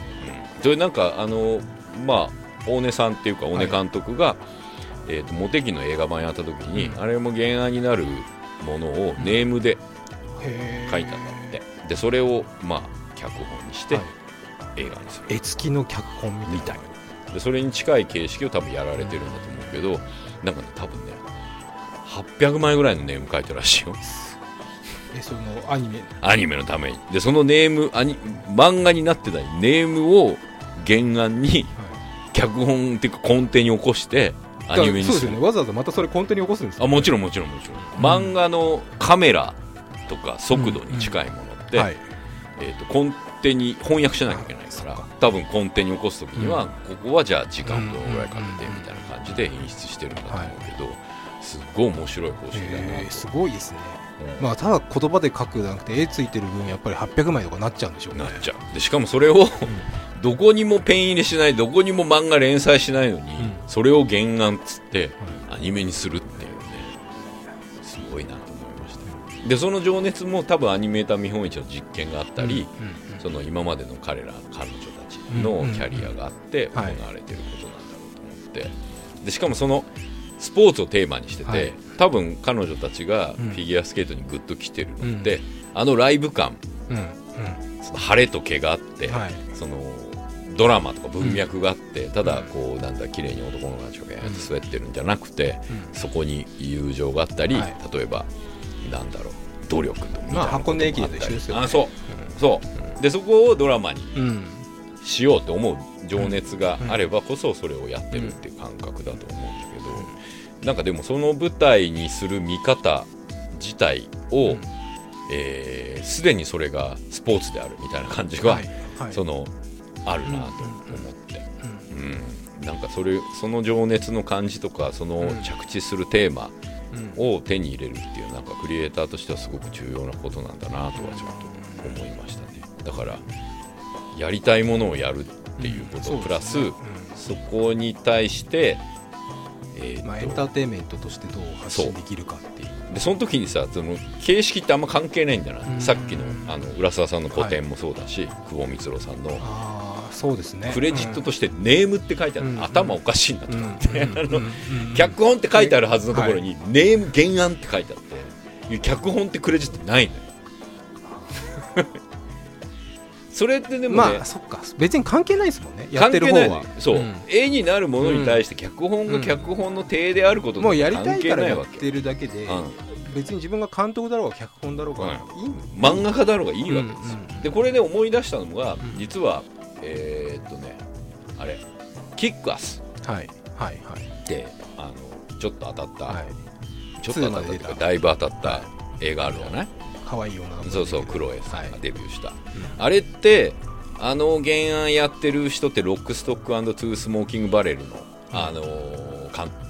うん。それなんかあのまあ大根さんっていうか大根監督が、えー、とモテキの映画版やった時に、
うん。
あれも原案になるものをネームで書いたんだって、でそれをまあ脚本にして
はい。
映画にする、
絵付きの脚本みたいな。
みたいなでそれに近い形式を多分やられてるんだと思うけどなんかね多分ね800枚ぐらいのネーム書いてるらしいよ
えそのアニメ。
アニメのために。でそのネームアニ漫画になってないネームを原案に脚本っていうか根底に起こしてアニメに
そうですね。わざわざまたそれコンテに起こすんですよ
あもちろんもちろんもちろん、漫画のカメラとか速度に近いものって、
はい。
えー、と根底に翻訳しなきゃいけないから多分根底に起こす時には、ここはじゃあ時間どのぐらいかけてみたいな感じで演出してるんだと思うけど、すっごい面白い方針だなと、
へーすごいですね。
うん。
まあただ言葉で書くじゃなくて絵ついてる分やっぱり800枚とかなっちゃうんでしょうね。
なっちゃう。でしかもそれをどこにもペン入れしないどこにも漫画連載しないのに、
ん。
それを原案っつってアニメにするっていうね。すごいなと思いました。でその情熱も多分アニメーター見本市の実験があったり、その今までの彼ら彼女たちのキャリアがあって行
はい。
われてることなんだろうと思って。でしかもそのスポーツをテーマにしてて、
はい。
多分彼女たちがフ
うん。
ィギュアスケートにグッと来てるのって、あのライブ感。
うん。うん。
その晴れと毛があって、
はい。
そのドラマとか文脈があって、ただこうなんだ綺麗に男の子たちがやって滑ってるんじゃなくて、そこに友情があったり、
はい。
例えばなんだろう努力とみたいな
まあ箱根駅伝と一緒ですよね。
あそう、そう。でそこをドラマに
うん。
しようと思う情熱があればこそそれをやってるっていう感覚だと思うなんかでもその舞台にする見方自体を
うん。
えーすで、にそれがスポーツであるみたいな感じが、
はいはい。
そのあるなと思って、うんなんかそれその情熱の感じとかその
うん。
着地するテーマ
うん。
を手に入れるっていうなんかクリエイターとしてはすごく重要なことなんだなとはちょっと思いましたね。だからやりたいものをやるっていうこと
うん。
プラス,、
そ
こに対して、えー
まあエンターテインメントとしてどう発信できるかっていう。
でその時にさその形式ってあんま関係ないんだな、
うん。
さっきのあの浦沢さんの個展もそうだし、久保光郎さんの。
そうですね。
クレジットとしてネームって書いてある、
うん。
頭おかしいなと
うん。
思って、
うん。<laughs>
あの
うん
脚本って書いてあるはずのところに、ネーム原案って書いてあって。いや脚本ってクレジットないのよ <laughs> それってでもね、
まあそっか。別に関係ないですもんね。やってる方は。
そう、
ん。
絵になるものに対して脚本が
うん。
脚本の体であること
もうやり
きり
たいからやってるだけで
うん。
別に自分が監督だろうが脚本だろうが
漫画家だろうがいいわけですよ、
うんうん
でこれで思い出したのが、
ん。
実はえーっとねあれ Kick-Ass
はい。はいはい。
ってあのちょっと当たった、
はい。
ちょっと当たったいうか
2まで出た。
だいぶ当たった映画あるじゃない？
可愛い女の子
そうそうクロエさんが
はい。
デビューした、あれってあの原案やってる人って Lock Stock Two Smoking Barrels の、あのー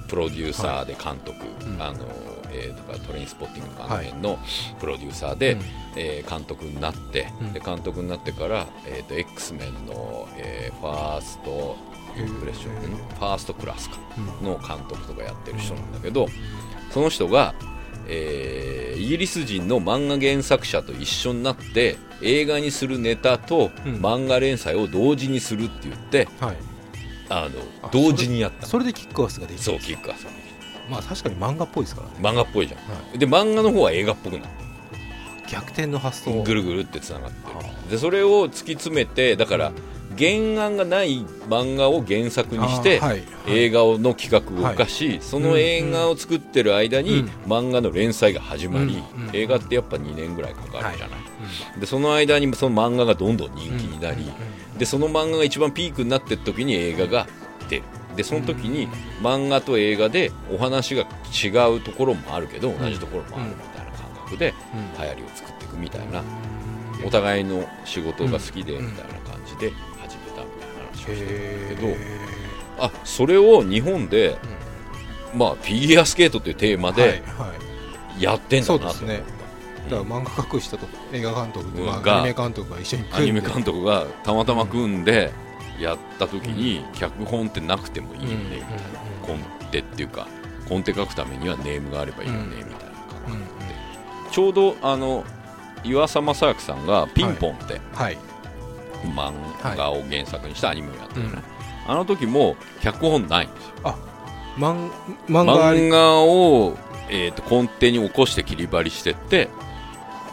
プロデューサーで監督、
うん。
あのーえーとかトレインスポッティングとかあの辺のプロデューサーで、
うん。
えー監督になって、
うん。
で監督になってから、えー、と X メンの、えーファーストインプレッション、
うん
ファーストクラスか
うん。
の監督とかやってる人なんだけど、その人が、えーイギリス人の漫画原作者と一緒になって映画にするネタと
うん。
漫画連載を同時にするって言って、
はい。
あの
あ
同時にやった。
それでキックアスができる。
そうキックアス
まあ確かに漫画っぽいですからね。
漫画っぽいじゃん、
は
で漫画の方は映画っぽくなる。
逆転の発想。
ぐるぐるってつながって
は
るでそれを突き詰めてだから原案がない漫画を原作にして、映画の企画を動かし、その映画を作ってる間に、
うん
漫画の連載が始まり、映画ってやっぱ2年ぐらいかかるじゃない、
う
でその間にその漫画がどんどん人気になり、
ん
でその漫画が一番ピークになってる時に映画が出るでその時に漫画と映画でお話が違うところもあるけど同じところもあるみたいな感覚で
うん。
流行りを作っていくみたいなお互いの仕事が好きで
うん。
みたいな感じで話をしてるんだ
へ
けど
え
あそれを日本で、まあ、フィギュアスケートというテーマで
はいはい。
やってんだなと思った、
そうですね。だから漫画描く人と映画監督と、まあ
が
アニメ監督が一緒に組んで
アニメ監督がたまたま組んでやった時に脚本ってなくてもいいよねみたいなコンテっていうかコンテ書くためにはネームがあればいいよね
うん
みたいな感
うんうん。
覚でちょうどあの岩佐正明さんが「ピンポン」って
はい
漫画を原作にしたアニメをやってるね、
うん
あの時も脚本ないんですよ。
漫漫画
漫画を、えー、と根底に起こして切り張りしてって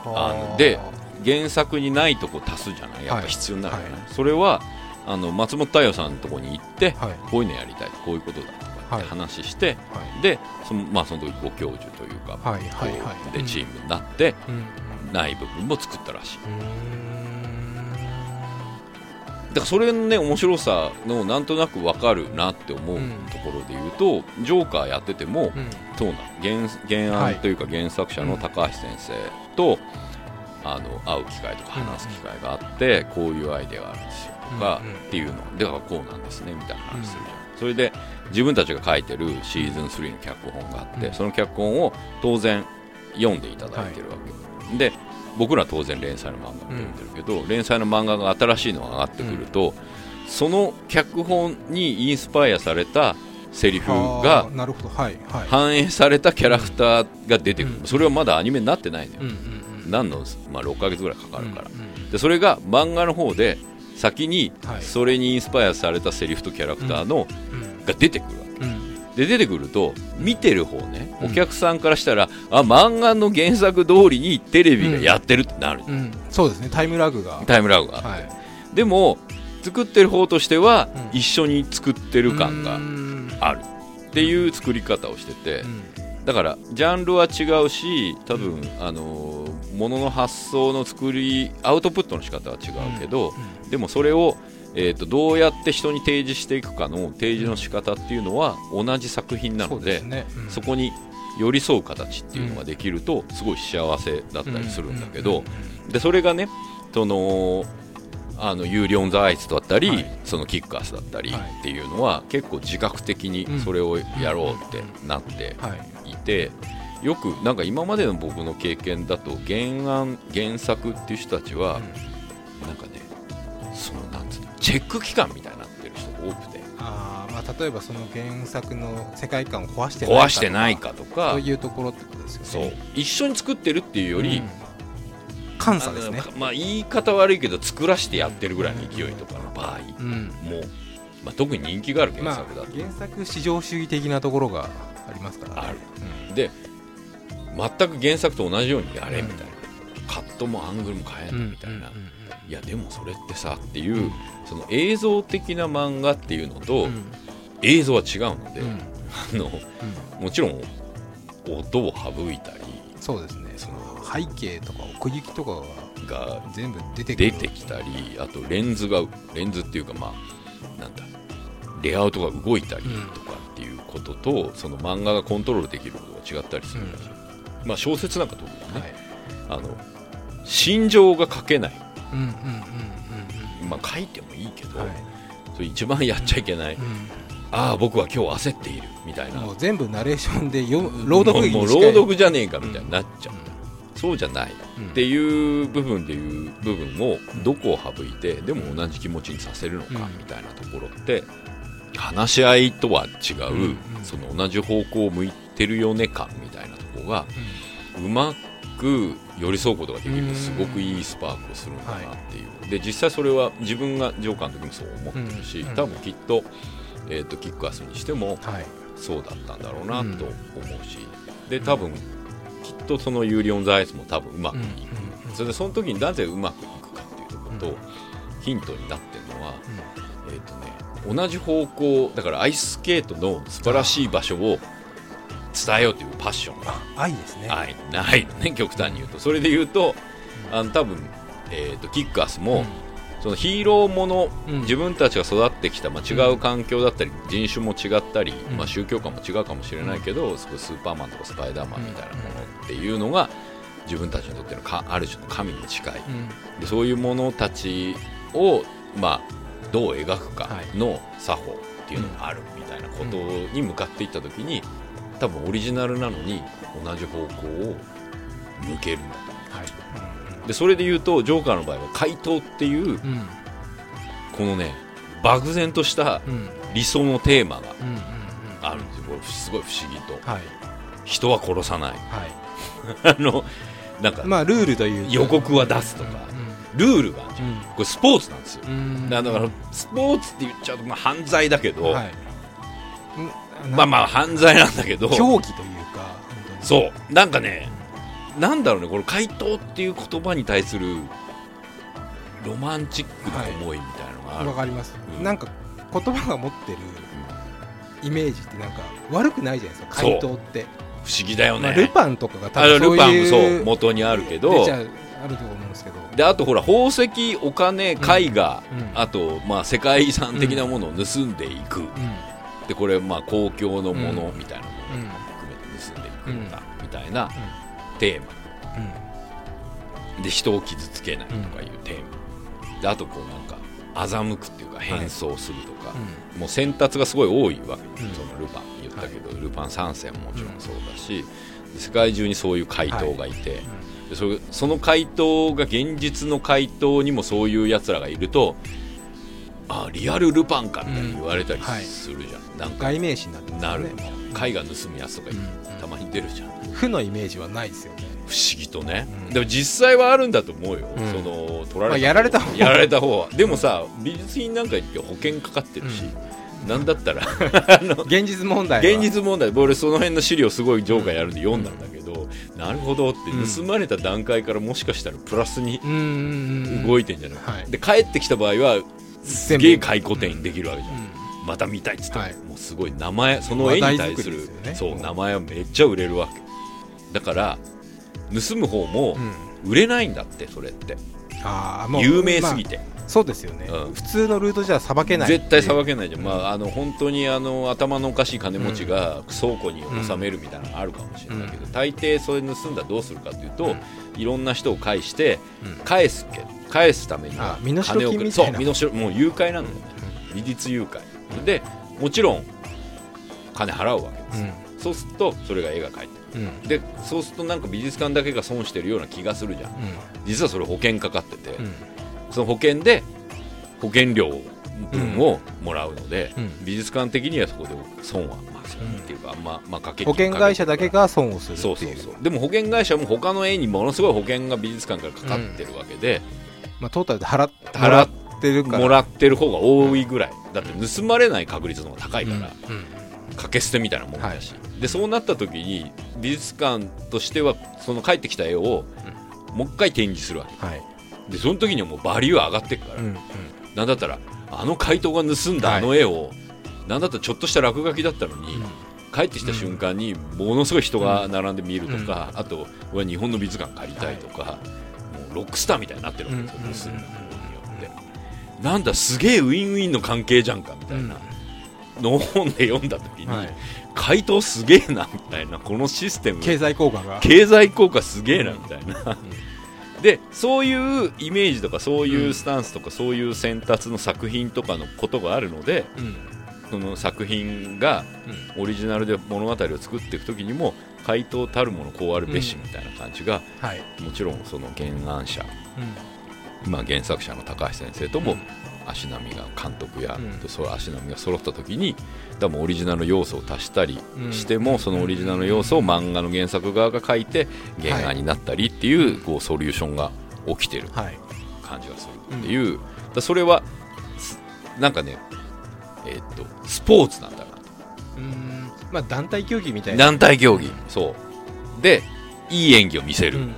あので原作にないとこ足すじゃない？やっぱ必要になるじゃない、
はい。
それはあの松本太陽さんのとこに行って
はい。
こういうのやりたいこういうことだとかって話して、
はい。
でその,、まあ、その時ご教授というか、
はいはいはい。
でチームになって、
うん。
ない部分も作ったらしい。
う
だからそれのね面白さのなんとなく分かるなって思う
うん。
ところで言うと、ジョーカーやってても、
うん。
そうなの。原原
はい
案というか原作者の高橋先生と、あの会う機会とか話す機会があって、こういうアイデアがあるんですよとか、
うんうん。
っていうの。だからこうなんですねみたいな話するじゃん、それで自分たちが書いてるシーズン3の脚本があって、
うん。
その脚本を当然読んでいただいてるわけ、で僕らは当然連載の漫画も読んでるけど、連載の漫画が新しいのが上がってくると、その脚本にインスパイアされたセリフが反映されたキャラクターが出てくる、
うん
それはまだアニメになってないのよ、
うんうんうん。
何の、まあ、6ヶ月ぐらいかかるから、
うんうん
でそれが漫画の方で先に
はい。
それにインスパイアされたセリフとキャラクターの、
うん
が出てくるわけ。
うん
で出てくると見てる方ね
うん。
お客さんからしたら、あ漫画の原作通りにテレビがやってるってなる、
うん。そうですね。タイムラグが。
タイムラグが、
はい。
でも作ってる方としては、
うん。
一緒に作ってる感が
うん。
ある。っていう作り方をしてて、
うん。
だからジャンルは違うし多分、あのーものの発想の作りアウトプットの仕方は違うけど、でもそれを、えー、とどうやって人に提示していくかの提示の仕方っていうのは同じ作品な
そ
ので
ね。うん。
そこに寄り添う形っていうのができるとすごい幸せだったりするんだけど、でそれがねそのあのユーリ on the Ice だったり、
はい。
その Kick-Ass だったり
はい。
っていうのは結構自覚的にそれをやろうってなって
はい。
いてよくなんか今までの僕の経験だと原案原作っていう人たちはなんチェック機関みたいになってる人が多くて。
あーまあ例えばその原作の世界観を壊してないか
壊してないかとか。
そういうところってことですよ
そう。
ね
一緒に作ってるっていうより、
うん。監査ですね。
まあ言い方悪いけど作らしてやってるぐらいの勢いとかの場合
うん。
も、まあ、特に人気がある原
まあ
作だと、
原作至上主義的なところがありますからね。
ある。で全く原作と同じようにやれみたいな、カットもアングルも変え
うん
ないみたいな、
うんうん
いやでもそれってさっていう、その映像的な漫画っていうのと、
うん。
映像は違うので、
うん。
あのもちろん音を省いたり
そうですね。その背景とか奥行きとかが
が
全部出て
出てきたりあとレンズがレンズっていうかまあなんだレイアウトが動いたりとかっていうことと、その漫画がコントロールできることが違ったりするらしい、まあ小説なんか特にね、
はい。
あの心情が書けない、まあ、書いてもいいけど、
うんうんはい。
それ一番やっちゃいけない、
う
ああ僕は今日焦っているみたいな。
んもう全部ナレーションで読む朗読劇
もう朗読じゃねえかみたいになっちゃう、そうじゃない。
うん。
っていう部分でいう部分をどこを省いてでも同じ気持ちにさせるのか
うん。
みたいなところって話し合いとは違う、
うんうん。
その同じ方向を向いてるよね感みたいなところがうまく寄り添うことができるとすごくいいスパークをするんだなっていう、で実際それは自分がジョーカーの時もそう思ってるし、
うん。
多分きっと,、えー、と Kick-Ass にしても
はい。
そうだったんだろうなと思うし、で多分きっとそのユーリ on the Ice も多分うまくいく、それでその時になぜうまくいくかっていうところと、ヒントになってるのは、えーとね、同じ方向だからアイススケートの素晴らしい場所を伝えようというパッションが。
あ愛ですね。
ない。ないね極端に言うと。それで言うとあの多分、えー、とキックアスも、そのヒーローもの、
うん。
自分たちが育ってきた、まあ、違う環境だったり、人種も違ったり、
うん。
まあ、宗教観も違うかもしれないけど、スーパーマンとかスパイダーマンみたいなものっていうのが自分たちにとってのかある種の神に近い。
うん。
でそういうものたちを、まあ、どう描くかの作法っていうのがあるみたいなことに向かっていった時に多分オリジナルなのに同じ方向を向けるんだと
はい。
でそれで言うとジョーカーの場合は怪盗っていう
うん。
このね漠然とした理想のテーマがあるんですよ。これすごい不思議と。
はい。
人は殺さない。
はい。<laughs>
あのなんか
まあルールというか。
予告は出すとかルールがあるじゃん。
うん。
これスポーツなんですよ。
うん。
だからスポーツって言っちゃうとまあ犯罪だけど、
はい。うん
まあまあ犯罪なんだけど。
競技というか
そう。なんかねなんだろうねこの回答っていう言葉に対するロマンチックな思いみたいなのがある、
わかります、
うん。
なんか言葉が持ってるイメージってなんか悪くないじゃないですか
そう。
回答って、
不思議だよ
まあ、
ね、
ルパンとかが多
あの
分そう
ルパンも
いう
そう元にあるけど。
出ちゃうあると思うんですけど。
であとほら宝石お金絵画、
うん。
あと、まあ、世界遺産的なものを盗んでいく、
うん
でこれまあ公共のものみたいなものを
うん
含めて盗んでいくん。だ、みたいなテーマ。で人を傷つけないとかいうテーマ、であとこうなんか欺くっていうか変装するとか、もう選択がすごい多いわけ。でそのルパン言ったけど、ルパン三世ももちろんそうだし、世界中にそういう怪盗がいて、でその怪盗が現実の怪盗にもそういうやつらがいるとあリアルルパンかみたいに言われたり
うんはい。
するじゃん、なんか
外名詞になってます
なる。絵画盗むやつとか
うん。
たまに出るじゃん。
負のイメージはないですよね。
不思議とね、
うん。
でも実際はあるんだと思うよ、
うん。
その取られた方、
まあやられた方
やられた方は。でもさ美術品なんか言って保険かかってるし、なんだったら <laughs>
現実問題は。
現実問題。俺その辺の資料すごいジョーカーやるんで読んだんだけど、なるほどって
うん。
盗まれた段階からもしかしたらプラスに
うんうんうん
動いてんじゃない、
はい。
で帰ってきた場合はすげえ回顧展できるわけじゃん、
うん。
また見たいっつっても、
はい。
もうすごい名前その絵に対する。
ね。
そう名前はめっちゃ売れるわけ。だから盗む方も
うん。
売れないんだってそれって。
あーもう
有名すぎて、
まあそうですよね、
うん。
普通のルートじゃさばけない
絶対さば
け
けないじゃん、まあ、あの本当にあの頭のおかしい金持ちが倉庫に収めるみたいなのがあるかもしれないけど、大抵それ盗んだらどうするかというと、
うん。
いろんな人を介して
うん。
返すけ返すためには金を
金みたいな。
そう身代もう誘拐なんだよね。利率誘拐。でもちろん金払うわけです、そうするとそれが絵が描いて
うん。
でそうするとなんか美術館だけが損してるような気がするじゃん。実はそれ保険かかってて、
うん
その保険で保険料分をもらうので、
うん。
美術館的にはそこで損は、まあ、損っていうか、あん。ままあ、かけ
保険会社だけが損をするってい
そううそうそう。でも保険会社も他の絵にものすごい保険が美術館からかかってるわけで、
まあ、トータルで払っ
払っ
ってるから。
もらってる方が多いぐらい。だって盗まれない確率の方が高いから、
うん。うん。
掛け捨てみたいなもんだし、でそうなった時に美術館としてはその帰ってきた絵をもう一回展示するわけ。
はい
でその時にはもうバリュー上がっていくから、
うんうん。
なんだったらあの怪盗が盗んだ
はい。
あの絵を、なんだったらちょっとした落書きだったのに、帰ってきた瞬間にものすごい人が並んで見るとか、あと俺は日本の美術館借りたいとか、もうロックスターみたいになってるわけですよ、
うん
盗んだことによって。なんだすげえウィンウィンの関係じゃんかみたいなのを本で読んだ時に、
はい。
怪盗すげえなみたいなこのシステム。
経済効果が。
経済効果すげえなみたいな、でそういうイメージとかそういうスタンスとか、そういう選択の作品とかのことがあるので
うん。
その作品がオリジナルで物語を作っていく時にも怪盗たるものこうあるべしみたいな感じが、
はい。
もちろんその原案者、まあ、原作者の高橋先生とも足並みが監督や、
うん。
そう足並みが揃った時に多分オリジナル要素を足したり
うん
しても、そのオリジナル要素を漫画の原作側が書いて原案になったりっていう,、こうソリューションが起きてる
はい。
感じがするっていう、だそれはすなんかねえーっとスポーツなんだなと
うーん。まあ団体競技みたいな。
団体競技。そう。でいい演技を見せる、
うんうん。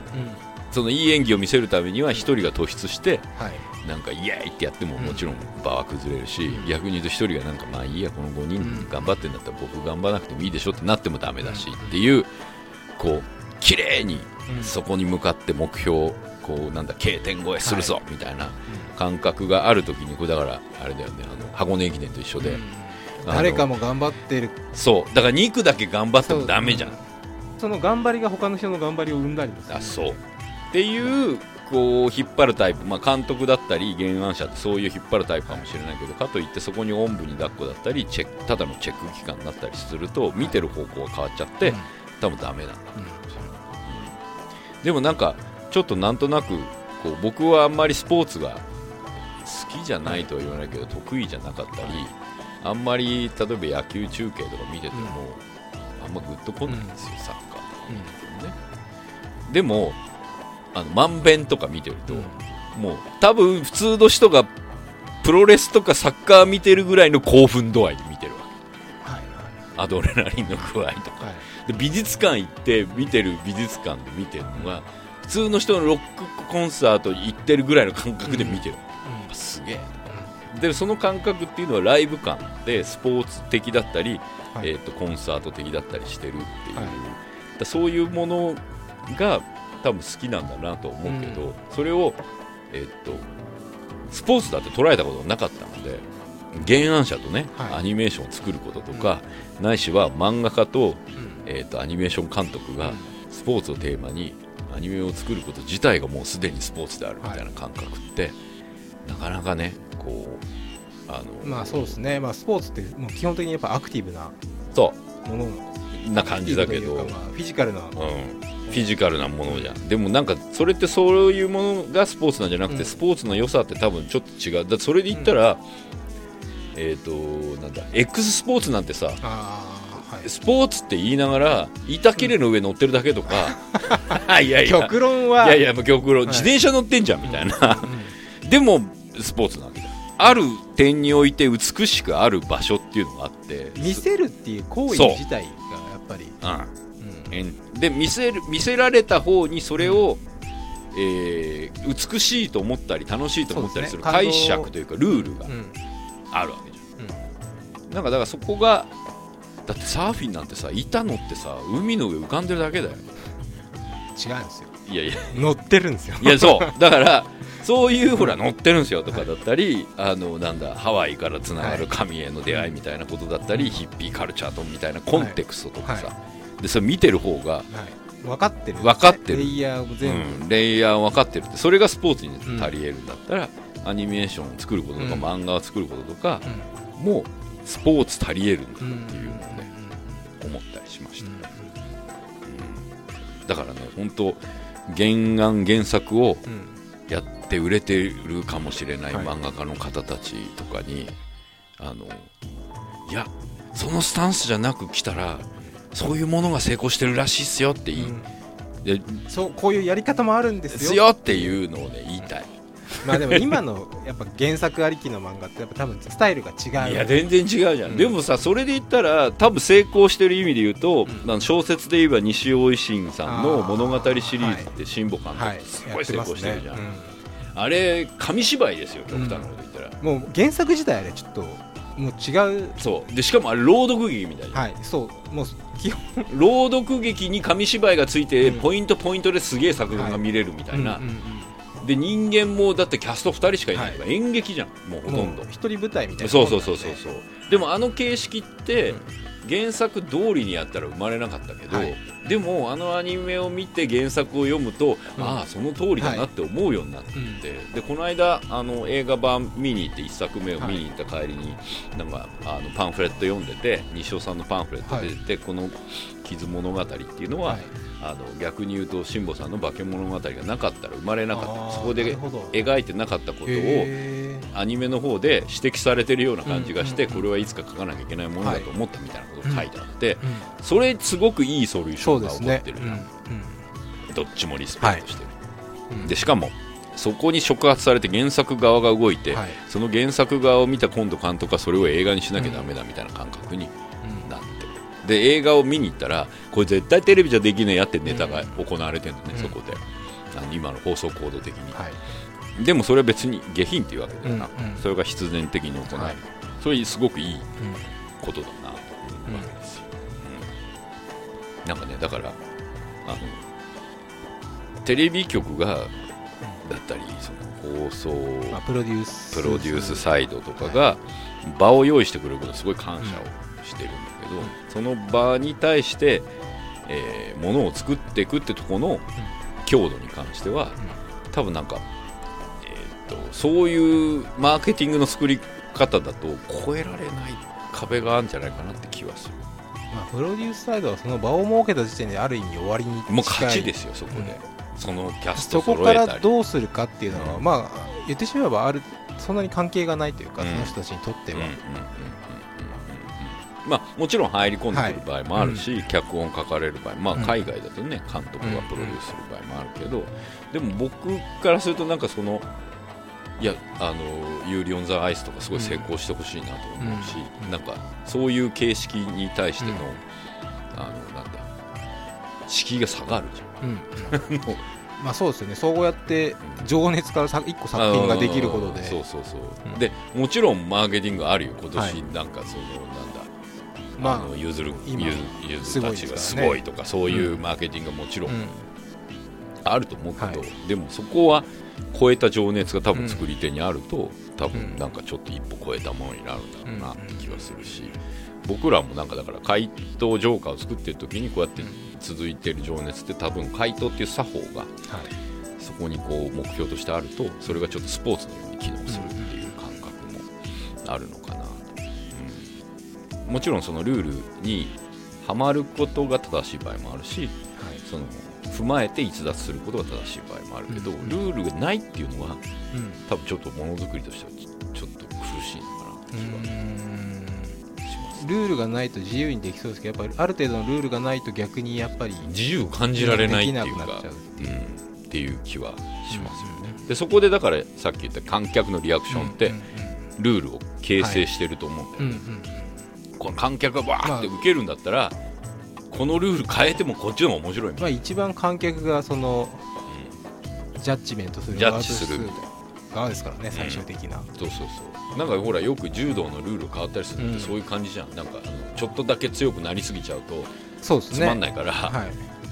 そのいい演技を見せるためには1人が突出して
はい
なんかイエーイってやってももちろん場は崩れるし、
うん。
逆に言うと1人がなんかまあいいやこの5人頑張ってんだったら僕頑張らなくてもいいでしょってなってもダメだしっていうこう綺麗に
うん。
そこに向かって目標こうなんだ K 点超えするぞみたいな感覚がある時にこれだからあれだよねあの箱根駅伝と一緒で、
誰かも頑張ってる。
そう。だから2区だけ頑張ってもダメじゃん。
その頑張りが他の人の頑張りを生んだりもする。
あそう。っていうこう引っ張るタイプ、まあ、監督だったり原案者ってそういう引っ張るタイプかもしれないけどかといってそこにおんぶに抱っこだったりチェックただのチェック機関だったりすると見てる方向が変わっちゃって、
うん。
多分ダメなんだ。でもなんかちょっとなんとなくこう僕はあんまりスポーツが好きじゃないとは言わないけど得意じゃなかったりあんまり例えば野球中継とか見てても、あんまグッとこないんですよ、サッカーとか見ててもね。でもあのまんべんとか見てると、もう多分普通の人がプロレスとかサッカー見てるぐらいの興奮度合いで見てるわけ。
はい
アドレナリンの具合とか。
はい。
で美術館行って見てる美術館で見てるのが普通の人のロックコンサート行ってるぐらいの感覚で見てる、あすげえ。でその感覚っていうのはライブ感でスポーツ的だったり、
はい。
えー、とコンサート的だったりしてるっていう、
はい。
だそういうものが多分好きなんだなと思うけど、それを、えー、とスポーツだって捉えたことがなかったので原案者とね、
はい。
アニメーションを作ることとか、ないしは漫画家と,、
うん。
えー、とアニメーション監督がスポーツをテーマにアニメを作ること自体がもうすでにスポーツであるみたいな感覚って、なかなかねこうあの
まあそうですね、まあ、スポーツってもう基本的にやっぱアクティブな
そ
もの
うな感じだけど、
まあ、フィジカルな、
うん、フィジカルなものじゃん。でもなんかそれってそういうものがスポーツなんじゃなくて、
うん。
スポーツの良さって多分ちょっと違う。だそれで言ったら、えっ、となんだ X スポーツなんてさ
はい。
スポーツって言いながら板切れの上乗ってるだけとか、<laughs> いやいや。
極論はい
やいやもう極論、
はい。
自転車乗ってんじゃんみたいな、
うん。<laughs>
でもスポーツなんある点において美しくある場所っていうのがあって。
見せるっていう行為自体がやっぱり、
うんで見せる見せられた方にそれを、えー美しいと思ったり楽しいと思ったりする解釈というかルールが
うん。
あるわけじゃん、なんかだからそこがだってサーフィンなんてさ板乗ってさ海の上浮かんでるだけだよ。
違うんですよ。
いやいや。
乗ってるんですよ。
いやそう。<laughs> だからそういうほら乗ってるんですよとかだったり、あのなんだハワイからつながる神への出会いみたいなことだったり、ヒッピーカルチャーとみたいなコンテクストとかさ、
は
でそれ見てる方が
はい、分かってる
分かってる。
レイヤーを全部、
うん、レイヤー分かってるって。それがスポーツに足りえるんだったら、アニメーションを作ることとか、
うん。
漫画を作ることとか
うん。
もうスポーツ足りえるんだって
うん
いうのをね、思ったりしました、だからね本当原案原作を
うんうん。
やって売れてるかもしれない
はい。
漫画家の方たちとかに、あのいやそのスタンスじゃなく来たらそういうものが成功してるらしいっすよって言い、
うん。
で
そうこういうやり方もあるんですよ。
すよっていうのをね言いたい。
まあでも今のやっぱ原作ありきの漫画ってやっぱ多分スタイルが違う。
いや全然違うじゃん、
うん。
でもさそれで言ったら多分成功してる意味で言うと、
うん。
小説で言えば西尾維新さんの物語シリーズって辛坊監
はい。
督すごい成功してるじゃん、
やって
あれ紙芝居ですよ極端なこと言ったら、
もう原作自体あれちょっともう違う。
そう。でしかもあれ朗読劇みたいな、
はい。そう。もう基本。
朗読劇に紙芝居がついて、
うん。
ポイントポイントですげえ作品が見れるみたいな、で人間もだってキャスト2人しかいないから、演劇じゃんもうほ
うん
とんど
一人舞台みたいな
そうそうそうそうそう。でもあの形式って
うん
原作通りにやったら生まれなかったけど、
はい。
でもあのアニメを見て原作を読むと、
うん。
ああその通りだなって思うようになって、
うん
でこの間あの映画版見に行って1作目を見に行った帰りに、なんかあのパンフレット読んでて西尾さんのパンフレット出てて、この「傷物語」っていうのは、
はい。
あの逆に言うと辛坊さんの化け物語がなかったら生まれなかった。そこで描いてなかったことを
へ
アニメの方で指摘されてるような感じがして、
うんうんうん。
これはいつか書かなきゃいけないものだと思ったみたいなことが書いてあって、
うん
それすごくいいソリューションが起こってるな、
うん
どっちもリスペクトしてる、
うん。
でしかもそこに触発されて原作側が動いて、
はい。
その原作側を見た今度監督はそれを映画にしなきゃダメだみたいな感覚にで映画を見に行ったらこれ絶対テレビじゃできねえやってネタが行われてるのね、
うん。
そこで。あの今の放送コード的に、
はい。
でもそれは別に下品っていうわけだよな、
うんうん。
それが必然的に行われる、
はい。
それすごくいい
うん
ことだなと思うわけですよ、うん。なんかねだからあのテレビ局がだったりその放送
まあプロデュース。
プロデュースサイドとかが場を用意してくれることすごい感謝をしてるんだけど、その場に対して、えー、ものを作っていくってとこの強度に関しては多分なんか、えー、とそういうマーケティングの作り方だと超えられない壁があるんじゃないかなって気はする。
まあ、プロデュースサイドはその場を設けた時点である意味終わりに近い。
もう勝ちですよそこで、そのキャスト
そこからどうするかっていうのは、
うん。
まあ言ってしまえばあるそんなに関係がないというか、
うん。
その人たちにとっては、
うんうんうんうんうんまあ、もちろん入り込んでくる場合もあるし、脚本書かれる場合、まあ、
うん。
海外だとね監督がプロデュースする場合もあるけど、でも僕からするとなんかそのいやあのユーリオン・ザ・アイスとかすごい成功してほしいなと思うし、
うん。
なんかそういう形式に対しての、
うん
あのなんだ敷居が下がるじ
うん。
ゃん。もう。
まあそうですよね。そうやって情熱からさ一個作品ができることで。
そうそうそう、
うん。
でもちろんマーケティングあるよ今年。
はい。
なんかその、なんだ
まあ
あのゆずる
今
ゆずゆずたちがす
すごい
とかそういうマーケティングがもちろん
うん。
あると思うけど、
はい。
でもそこは超えた情熱が多分作り手にあると、多
うん。
分なんかちょっと一歩超えたものになるんだろうなって気はするし、僕らもなんかだから怪盗ジョーカーを作ってる時にこうやって続いてる情熱って多分怪盗っていう作法が
はい。
そこにこう目標としてあるとそれがちょっとスポーツのように機能するっていう感覚もあるのかなもちろんそのルールにはまることが正しい場合もあるしその踏まえて逸脱することが正しい場合もあるけど、
うん
ルールがないっていうのは
うん。
多分ちょっとものづくりとしてはちちょっと苦しいのかなって気はします、
ルールがないと自由にできそうですけどやっぱりある程度のルールがないと逆にやっぱり
自由を感じられないっていうか
っていう。
うんっていう気はしますよね、でそこでだからさっき言った観客のリアクションって、
うん
ルールを形成してると思うんだよ
うんう
ね、
ん
この観客がわーって受けるんだったら、このルール変えてもこっちの方が面白いもん、
まあ一番観客がそのジャッジメントする
ジャッジする
側ですからね最終的な、
そうそうそう。なんかほらよく柔道のルール変わったりするのって
うん。
そういう感じじゃん、なんかあのちょっとだけ強くなりすぎちゃうと
そうですね。
つまんないから、
は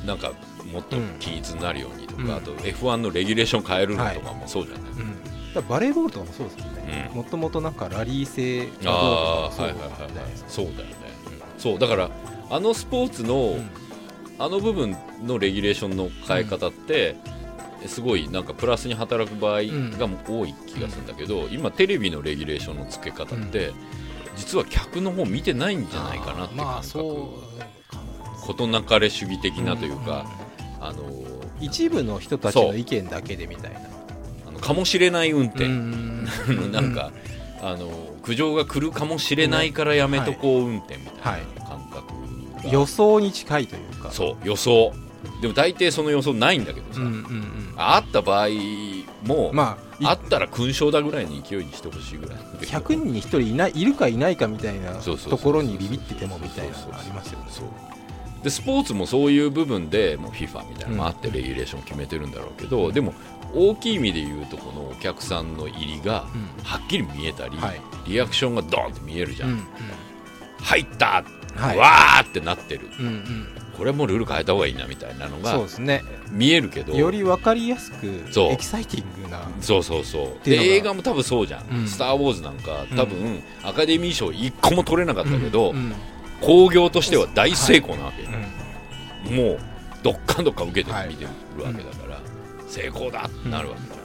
い、
なんかもっと均一になるようにとか、
うん。
あと F1 のレギュレーション変えるのとかもそうじゃない、
うん、だバレーボールとかもそうですよね。
うん。
もともとなんかラリー性がどう
ああ
とかも
はいはいはいはい
そうじゃない。ですか
そうだよね、そうだからあのスポーツの、
うん。
あの部分のレギュレーションの変え方って、すごいなんかプラスに働く場合が多い気がするんだけど、今テレビのレギュレーションの付け方って、実は客の方見てないんじゃないかなって感覚、
あそう
事なかれ主義的なというか、あの
一部の人たちの意見だけでみたいな
かもしれない運転、
うん。<laughs>
なんか、あの苦情が来るかもしれないからやめとこう運転みたいな感覚が、
予想に近いというか。
そう予想。でも大抵その予想ないんだけどさ、
うんうんうん。
あった場合も、
まあ
あったら勲章だぐらいの勢いにしてほしいぐらい。
100人に1人いないいるかいないかみたいなところにビビっててもみたいなありますよね。
でスポーツもそういう部分でもう FIFA みたいなのもあってレギュレーション決めてるんだろうけど、でも大きい意味で言うとこのお客さんの入りがはっきり見えたり、
はい。
リアクションがドーンって見えるじゃん、
うん
入った、
はい。
わーってなってる。
うんうん。
これはもうルール変えた方がいいなみたいなの
そう
が
ですね。
見えるけど
より分かりやすく
そう。
エキサイティングな。
そうそうそう。で映画も多分そうじゃん「
うん。
スター・ウォーズ」なんか多分、アカデミー賞1個も取れなかったけど、
うんうん。
興行としては大成功なわけ。よ、
うん。
もうどっかんどっかん受けて
はい。
見てるわけだから、成功だ。ってなるわけだ、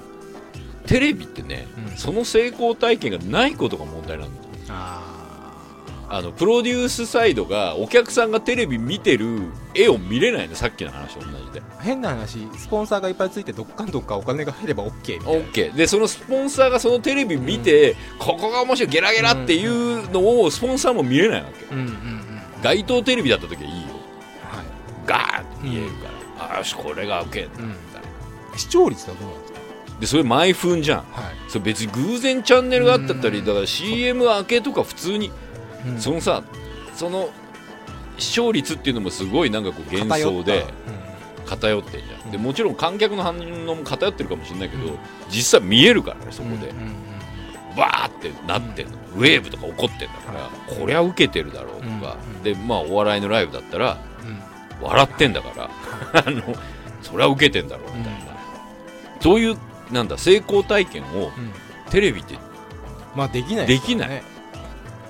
テレビってね、
うん。
その成功体験がないことが問題なんだ。よ
あ
あのプロデュースサイドがお客さんがテレビ見てる絵を見れないの。さっきの話と同じで。
変な話スポンサーがいっぱいついてどっかんどっかお金が入れば OK みたいな。
OK でそのスポンサーがそのテレビ見て、ここが面白いゲラゲラっていうのをスポンサーも見れないわけ。
うんうんうん。
街頭テレビだった時はいいよ。
はい。
ガーッと見えるから、あよしこれが受けんだ、
うん視聴率はどうなんですか？
でそれ毎分じゃん。
はい。
それ別に偶然チャンネルがあったったり
うん。
だから CM 明けとか普通に。
うん。
そのさその視聴率っていうのもすごいなんかこう幻想で偏ってんじゃん。でもちろん観客の反応も偏ってるかもしれないけど、
うん。
実際見えるからねそこで、バーってなってんの、ウェーブとか起こってんだから、
は
こりゃ受けてるだろうとか、
うん
でまあお笑いのライブだったら
うん。
笑ってんだから、<laughs> あのそりゃ受けてんだろうみたいな、そういうなんだ成功体験を
うん。
テレビって
まあできない
できない。
ね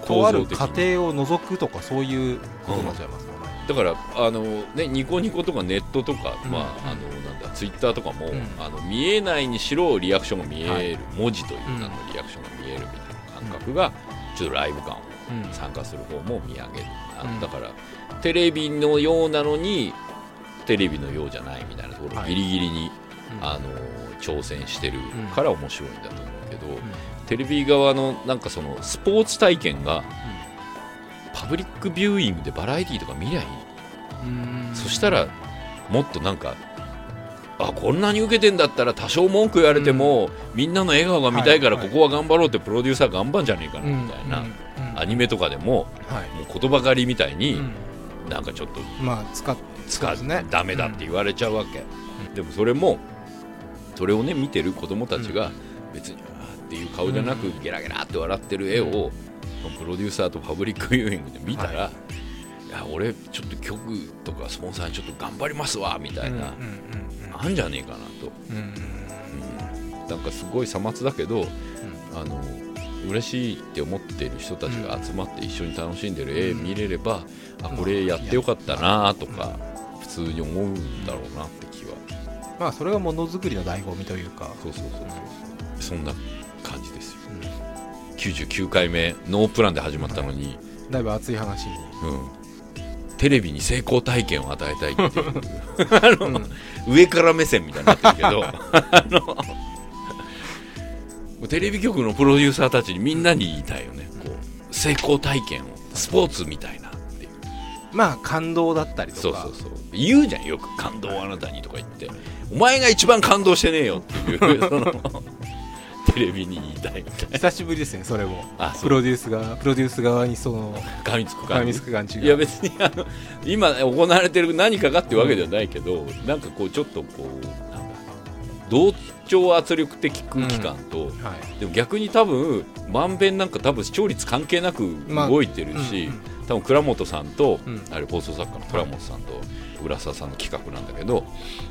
とある家庭を除くとかそういうことになっちゃいますよね。
だからあの、ね、ニコニコとかネットとか、
うん。
まあ、あのなんだツイッターとかも、
ん。
あの見えないにしろリアクションが見える、
はい。
文字という名のリアクションが見えるみたいな感覚が、ちょっとライブ感を
うん。
参加する方も見上げる、だからテレビのようなのにテレビのようじゃないみたいなところギリギリに、
うん。
あの挑戦してる
ん。
から面白いんだと思うけど、テレビ側のなんかそのスポーツ体験がパブリックビューイングでバラエティーとか見りゃいい。
うん。
そしたらもっとなんかあこんなに受けてんだったら多少文句言われても、みんなの笑顔が見たいからここは頑張ろうってプロデューサー頑張んじゃねえかなみたいな、アニメとかでも
はい。
もう言葉狩りみたいに、
うん。
なんかちょっと
まあ使っ
使う
そうですね
ダメだって言われちゃうわけ、でもそれもそれをね見てる子供たちが別にあーっていう顔じゃなく、ゲラゲラって笑ってる絵を、プロデューサーとパブリックビューイングで見たら、、
はい。
や俺ちょっと曲とかスポンサーにちょっと頑張りますわみたいな、あんじゃねえかなと、
うん。
なんかすごいさまつだけど、あの嬉しいって思ってる人たちが集まって一緒に楽しんでる絵
うん。
見れれば、あこれやってよかったなとか、普通に思うんだろうな。っ
まあそれがものづくりの醍醐味というか。
そうそうそうそう。そんな感じですよ。99回目ノープランで始まったのに、
だいぶ熱い話に。
うん、テレビに成功体験を与えたいっていう。<laughs> あの、上から目線みたいになってるけど。<laughs> あの。テレビ局のプロデューサーたちにみんなに言いたいよね。こう成功体験を。スポーツみたい
まあ感動だったりとか。
そうそうそう。言うじゃんよく感動をあなたにとか言って。お前が一番感動してねえよっていう。<laughs> テレビに言いたいみたいな。
久しぶりですねそれも。
あ
プロデュースがプロデュース側にその
噛みつく感じ
つく感じが。
いや別にあの今行われてる何かがっていうわけではないけど、なんかこうちょっとこうなんだ同調圧力的空気感と、
はい。
でも逆に多分まんべんなんか多分視聴率関係なく
まあ
動いてるし、
うんうん
多分倉本さんと、
うん。
あれ放送作家の倉本さんと浦沢さんの企画なんだけど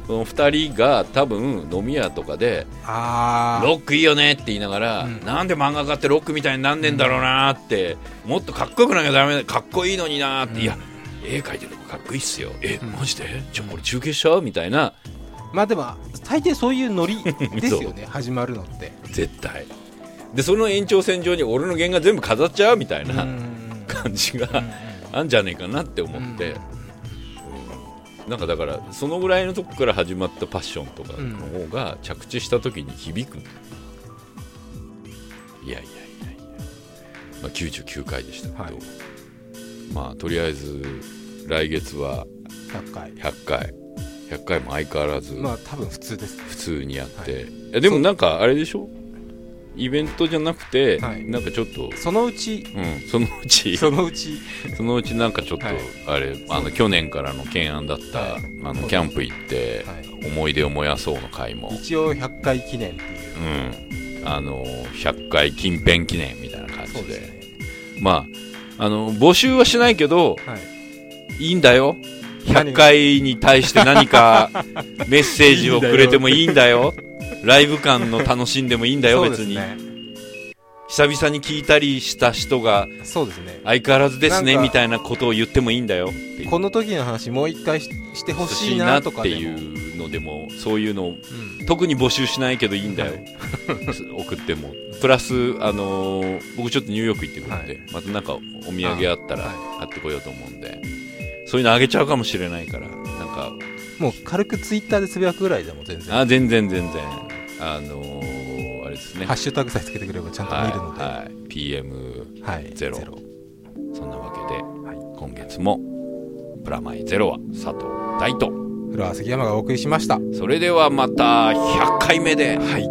この2人が多分飲み屋とかで
あ
ロックいいよねって言いながら、
うん。
なんで漫画家ってロックみたいになんねんだろうなって、もっとかっこよくなきゃだかっこいいのになって、
うん。
いや絵描いてるのかっこいいっすよ。え、
うん。
マジで？じゃあこれ中継しちゃう？みたいな。
まあでも大抵そういうノリ <laughs> ですよね始まるのって。
絶対。でその延長線上に俺の原画全部飾っちゃうみたいな。
うん
感じが
うん
あんじゃねえかなって思って、なんかだからそのぐらいのとこから始まったパッションとかの方が着地した時に響く、いやいやいやいや、まあ、99回でしたけど、
はい。
まあとりあえず来月は
100回。
100回。100回も相変わらず
まあ多分普通です
普通にやって、
はい。
いやでもなんかあれでしょ？イベントじゃなくて、
はい。
なんかちょっと、
そのうち。
うん、そのうち。
そのうち。<laughs>
そのうちなんかちょっと、
はい。
あれあの去年からの懸案だった、
はい。
あのキャンプ行って、
はい。
思い出を燃やそうの会も、
一応100回記念っていう。
うん、あの100回近辺記念みたいな感じで。
ね。
まああの募集はしないけど
はい。
いいんだよ。
何
100回に対して何かメッセージをくれてもいいんだよライブ感の楽しんでもいいんだよ別に、久々に聞いたりした人が
そうですね。
相変わらずですねみたいなことを言ってもいいんだよ。
この時の話もう一回ししてほしい
な
とかでも。
ていうのでもそういうのを
うん。
特に募集しないけどいいんだよ、
はい。<laughs>
送っても。プラス、あのー僕ちょっとニューヨーク行ってくるんで、
はい。
またなんかお土産あったら
あ
買ってこようと思うんで、そういうのあげちゃうかもしれないからなんか
もう軽くツイッターでつぶやくぐらいでも全然。
あ全然全然。あのーあれですね。
ハッシュタグさえつけてくればちゃんと見るので、
はいはい、PM
はい
そんなわけで、
はい。
今月もプラマイゼロは佐藤大と
フロア関山がお送りしました。
それではまた100回目で。
はい